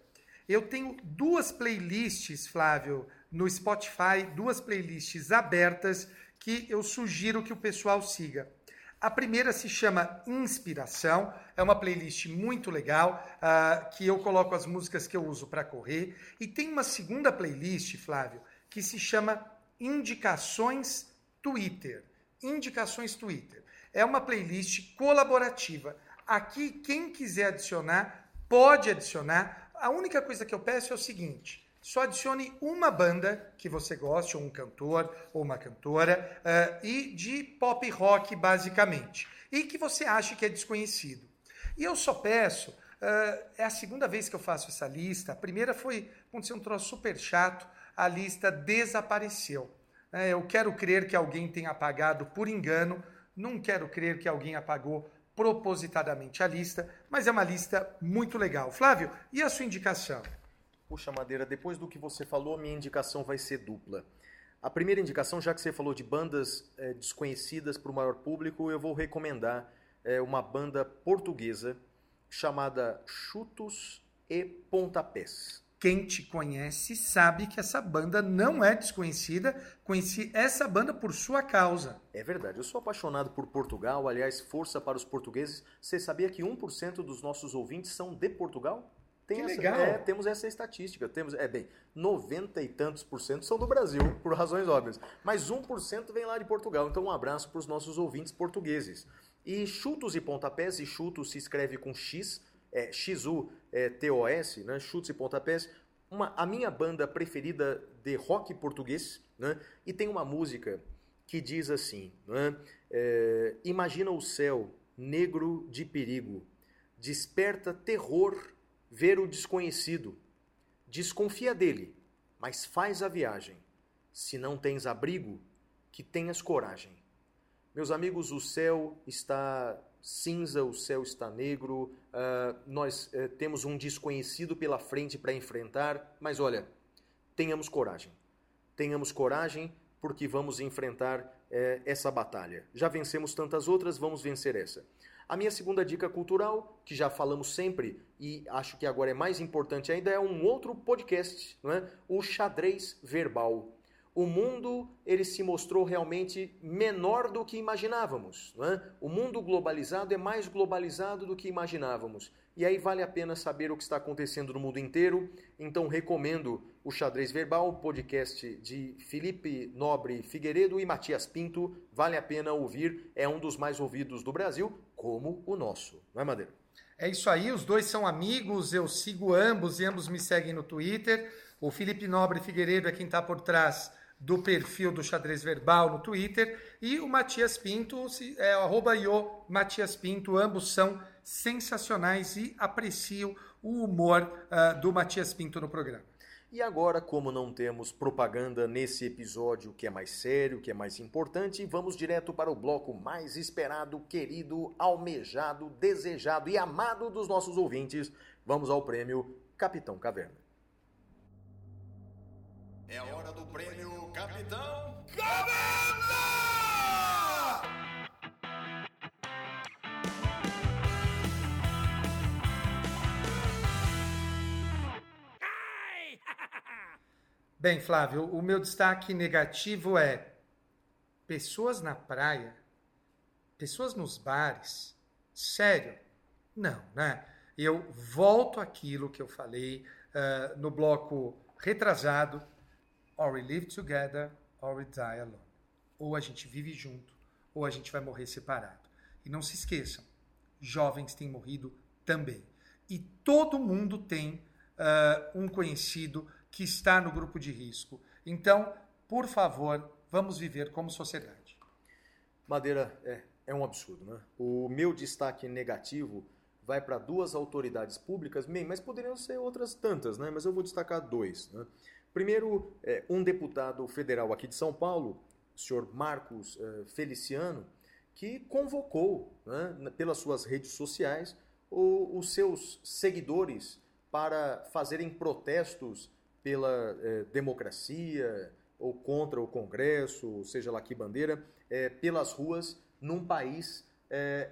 Eu tenho duas playlists, Flávio, no Spotify, duas playlists abertas que eu sugiro que o pessoal siga. A primeira se chama Inspiração, é uma playlist muito legal, uh, que eu coloco as músicas que eu uso para correr. E tem uma segunda playlist, Flávio, que se chama Indicações Twitter. Indicações Twitter. É uma playlist colaborativa. Aqui, quem quiser adicionar, pode adicionar. A única coisa que eu peço é o seguinte: só adicione uma banda que você goste, ou um cantor, ou uma cantora, uh, e de pop rock, basicamente. E que você ache que é desconhecido. E eu só peço, uh, é a segunda vez que eu faço essa lista. A primeira foi, aconteceu um troço super chato, a lista desapareceu. É, eu quero crer que alguém tenha apagado por engano, não quero crer que alguém apagou propositadamente a lista, mas é uma lista muito legal. Flávio, e a sua indicação? Puxa, Madeira, depois do que você falou, minha indicação vai ser dupla. A primeira indicação, já que você falou de bandas é, desconhecidas para o maior público, eu vou recomendar é, uma banda portuguesa chamada Chutos e Pontapés. Quem te conhece sabe que essa banda não é desconhecida. Conheci essa banda por sua causa. É verdade. Eu sou apaixonado por Portugal. Aliás, força para os portugueses. Você sabia que 1% dos nossos ouvintes são de Portugal? Tem que essa, legal. É, temos essa estatística. Temos, é bem, 90 e tantos por cento são do Brasil, *laughs* por razões óbvias. Mas 1% vem lá de Portugal. Então, um abraço para os nossos ouvintes portugueses. E chutos e pontapés, e chutos se escreve com X, é, X-U-T-O-S, né? Chutes e Pontapés. Uma, a minha banda preferida de rock português, né? E tem uma música que diz assim, né? É, Imagina o céu negro de perigo, desperta terror ver o desconhecido. Desconfia dele, mas faz a viagem. Se não tens abrigo, que tenhas coragem. Meus amigos, o céu está cinza, o céu está negro, uh, nós uh, temos um desconhecido pela frente para enfrentar, mas olha, tenhamos coragem. Tenhamos coragem porque vamos enfrentar uh, essa batalha. Já vencemos tantas outras, vamos vencer essa. A minha segunda dica cultural, que já falamos sempre e acho que agora é mais importante ainda, é um outro podcast, não é? o xadrez verbal o mundo ele se mostrou realmente menor do que imaginávamos. É? O mundo globalizado é mais globalizado do que imaginávamos. E aí vale a pena saber o que está acontecendo no mundo inteiro. Então recomendo o Xadrez Verbal, podcast de Felipe Nobre Figueiredo e Matias Pinto. Vale a pena ouvir, é um dos mais ouvidos do Brasil, como o nosso. Não é, Madeira? É isso aí, os dois são amigos, eu sigo ambos e ambos me seguem no Twitter. O Felipe Nobre Figueiredo é quem está por trás do perfil do Xadrez Verbal no Twitter e o Matias Pinto, é arroba Io Matias Pinto, ambos são sensacionais e aprecio o humor uh, do Matias Pinto no programa. E agora, como não temos propaganda nesse episódio que é mais sério, que é mais importante, vamos direto para o bloco mais esperado, querido, almejado, desejado e amado dos nossos ouvintes. Vamos ao prêmio Capitão Caverna. É hora do prêmio Capitão Caverna! *laughs* Bem, Flávio, o meu destaque negativo é pessoas na praia, pessoas nos bares. Sério? Não, né? Eu volto àquilo que eu falei uh, no bloco retrasado Or we live together, or we die alone. Ou a gente vive junto, ou a gente vai morrer separado. E não se esqueçam, jovens têm morrido também. E todo mundo tem uh, um conhecido que está no grupo de risco. Então, por favor, vamos viver como sociedade. Madeira, é, é um absurdo, né? O meu destaque negativo vai para duas autoridades públicas, mas poderiam ser outras tantas, né? Mas eu vou destacar dois. Né? Primeiro, é, um deputado federal aqui de São Paulo, o senhor Marcos é, Feliciano, que convocou, né, pelas suas redes sociais, os seus seguidores para fazerem protestos pela é, democracia ou contra o Congresso, seja lá que bandeira, pelas ruas num país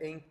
em,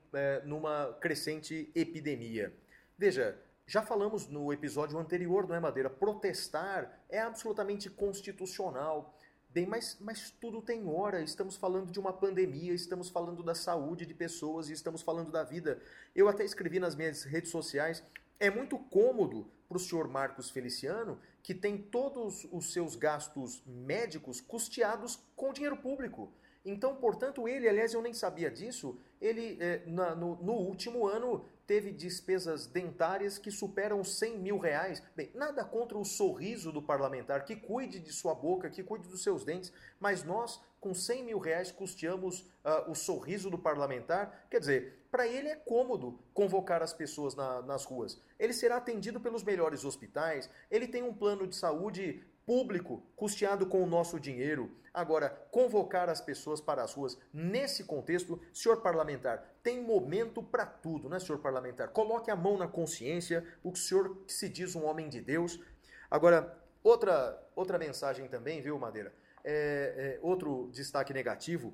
numa crescente epidemia. Veja, já falamos no episódio anterior, não é, Madeira? Protestar é absolutamente constitucional. Bem, mas, mas tudo tem hora. Estamos falando de uma pandemia, estamos falando da saúde de pessoas e estamos falando da vida. Eu até escrevi nas minhas redes sociais. É muito cômodo para o senhor Marcos Feliciano, que tem todos os seus gastos médicos custeados com dinheiro público. Então, portanto, ele, aliás, eu nem sabia disso, ele, é, na, no, no, último ano, teve despesas dentárias que superam 100 mil reais. Bem, nada contra o sorriso do parlamentar, que cuide de sua boca, que cuide dos seus dentes, mas nós, com 100 mil reais, custeamos uh, o sorriso do parlamentar. Quer dizer, para ele é cômodo convocar as pessoas na, nas ruas. Ele será atendido pelos melhores hospitais, ele tem um plano de saúde público, custeado com o nosso dinheiro. Agora, convocar as pessoas para as ruas nesse contexto, senhor parlamentar, tem momento para tudo, né, senhor parlamentar? Coloque a mão na consciência, o senhor que se diz um homem de Deus. Agora, outra, outra mensagem também, viu, Madeira? É, é, outro destaque negativo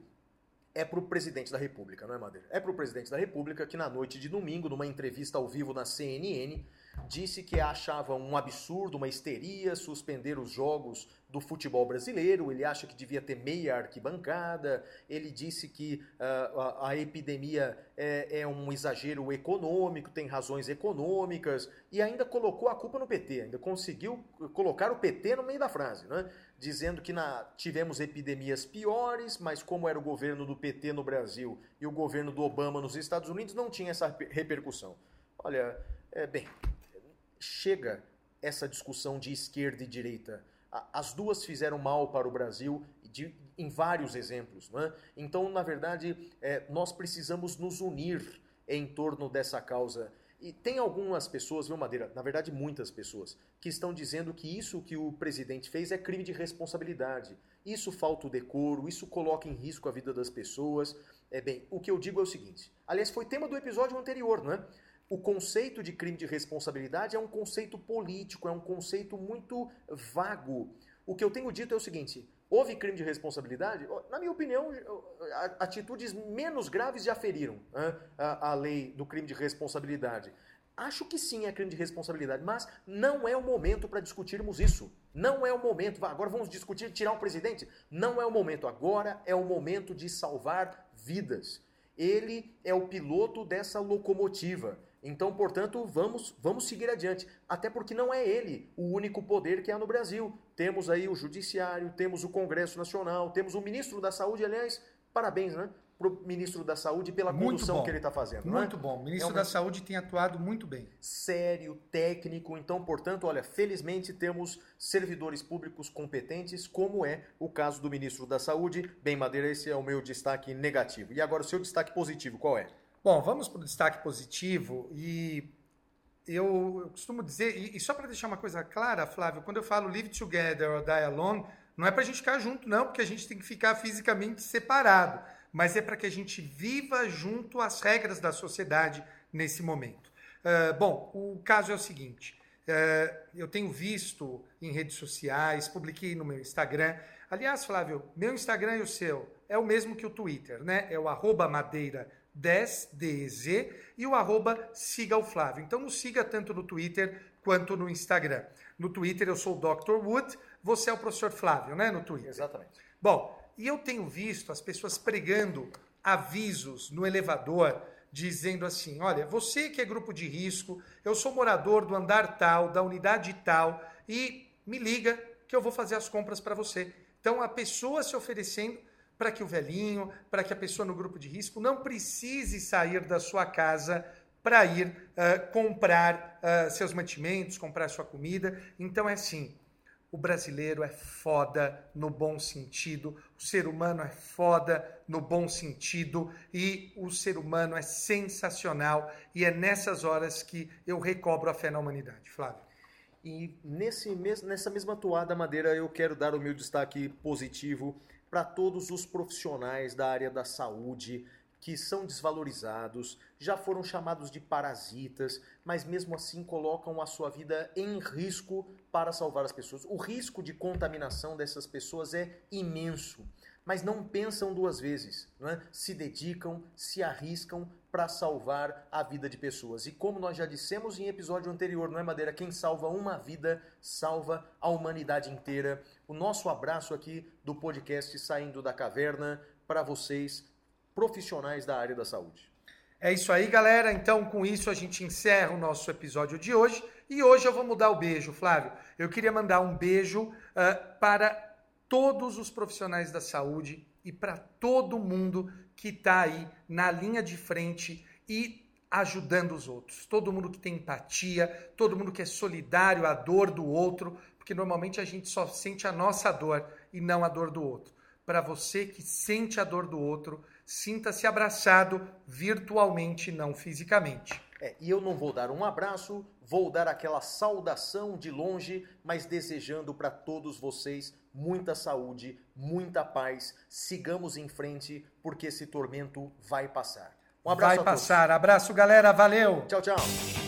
é para o presidente da República, não é, Madeira? É para o presidente da República que na noite de domingo, numa entrevista ao vivo na CNN, disse que achava um absurdo, uma histeria suspender os jogos do futebol brasileiro. Ele acha que devia ter meia arquibancada. Ele disse que uh, a, a, epidemia é, é, um exagero econômico, tem razões econômicas e ainda colocou a culpa no PT. Ainda conseguiu colocar o PT no meio da frase, né? dizendo que na, tivemos epidemias piores, mas como era o governo do PT no Brasil e o governo do Obama nos Estados Unidos, não tinha essa repercussão. Olha, é, bem, chega essa discussão de esquerda e direita. As duas fizeram mal para o Brasil de, em vários exemplos. É? Então, na verdade, é, nós precisamos nos unir em torno dessa causa. E tem algumas pessoas, viu, Madeira? Na verdade, muitas pessoas, que estão dizendo que isso que o presidente fez é crime de responsabilidade. Isso falta o decoro, isso coloca em risco a vida das pessoas. É bem, o que eu digo é o seguinte. Aliás, foi tema do episódio anterior, não é? O conceito de crime de responsabilidade é um conceito político, é um conceito muito vago. O que eu tenho dito é o seguinte: houve crime de responsabilidade? Na minha opinião, atitudes menos graves já feriram né, a, a lei do crime de responsabilidade. Acho que sim é crime de responsabilidade, mas não é o momento para discutirmos isso. Não é o momento. Agora vamos discutir tirar o presidente? Não é o momento. Agora é o momento de salvar vidas. Ele é o piloto dessa locomotiva. Então, portanto, vamos, vamos seguir adiante. Até porque não é ele o único poder que há no Brasil. Temos aí o Judiciário, temos o Congresso Nacional, temos o Ministro da Saúde, aliás, parabéns, né? Para o ministro da Saúde pela condução que ele está fazendo. É? Muito é? bom. O ministro é um... da Saúde tem atuado muito bem. Sério, técnico. Então, portanto, olha, felizmente temos servidores públicos competentes, como é o caso do ministro da Saúde. Bem, Madeira, esse é o meu destaque negativo. E agora, o seu destaque positivo, qual é? Bom, vamos para o destaque positivo e eu, eu costumo dizer, e, e só para deixar uma coisa clara, Flávio, quando eu falo live together or die alone, não é para a gente ficar junto, não, porque a gente tem que ficar fisicamente separado, mas é para que a gente viva junto às regras da sociedade nesse momento. Uh, bom, o caso é o seguinte: uh, eu tenho visto em redes sociais, publiquei no meu Instagram. Aliás, Flávio, meu Instagram e o seu é o mesmo que o Twitter, né? É o arroba madeira 10DZ e o arroba siga o Flávio. Então nos siga tanto no Twitter quanto no Instagram. No Twitter eu sou o Dr. Wood, você é o professor Flávio, né? No Twitter. Exatamente. Bom, e eu tenho visto as pessoas pregando avisos no elevador dizendo assim: olha, você que é grupo de risco, eu sou morador do andar tal, da unidade tal, e me liga que eu vou fazer as compras para você. Então a pessoa se oferecendo para que o velhinho, para que a pessoa no grupo de risco não precise sair da sua casa para ir uh, comprar uh, seus mantimentos, comprar sua comida. Então é assim, o brasileiro é foda no bom sentido, o ser humano é foda no bom sentido e o ser humano é sensacional e é nessas horas que eu recobro a fé na humanidade. Flávio. E nesse, nessa mesma toada, Madeira, eu quero dar o meu destaque positivo para todos os profissionais da área da saúde que são desvalorizados, já foram chamados de parasitas, mas mesmo assim colocam a sua vida em risco para salvar as pessoas. O risco de contaminação dessas pessoas é imenso, mas não pensam duas vezes, não é? se dedicam, se arriscam para salvar a vida de pessoas. E como nós já dissemos em episódio anterior, não é Madeira? Quem salva uma vida salva a humanidade inteira. O nosso abraço aqui do podcast Saindo da Caverna para vocês profissionais da área da saúde. É isso aí, galera. Então, com isso, a gente encerra o nosso episódio de hoje. E hoje eu vou mudar o beijo, Flávio. Eu queria mandar um beijo uh, para todos os profissionais da saúde e para todo mundo que está aí na linha de frente e ajudando os outros. Todo mundo que tem empatia, todo mundo que é solidário à dor do outro, porque normalmente a gente só sente a nossa dor e não a dor do outro. Para você que sente a dor do outro, sinta-se abraçado virtualmente, não fisicamente. É, e eu não vou dar um abraço, vou dar aquela saudação de longe, mas desejando para todos vocês muita saúde, muita paz. Sigamos em frente, porque esse tormento vai passar. Um abraço. Vai passar. Todos. Abraço, galera. Valeu. Tchau, tchau.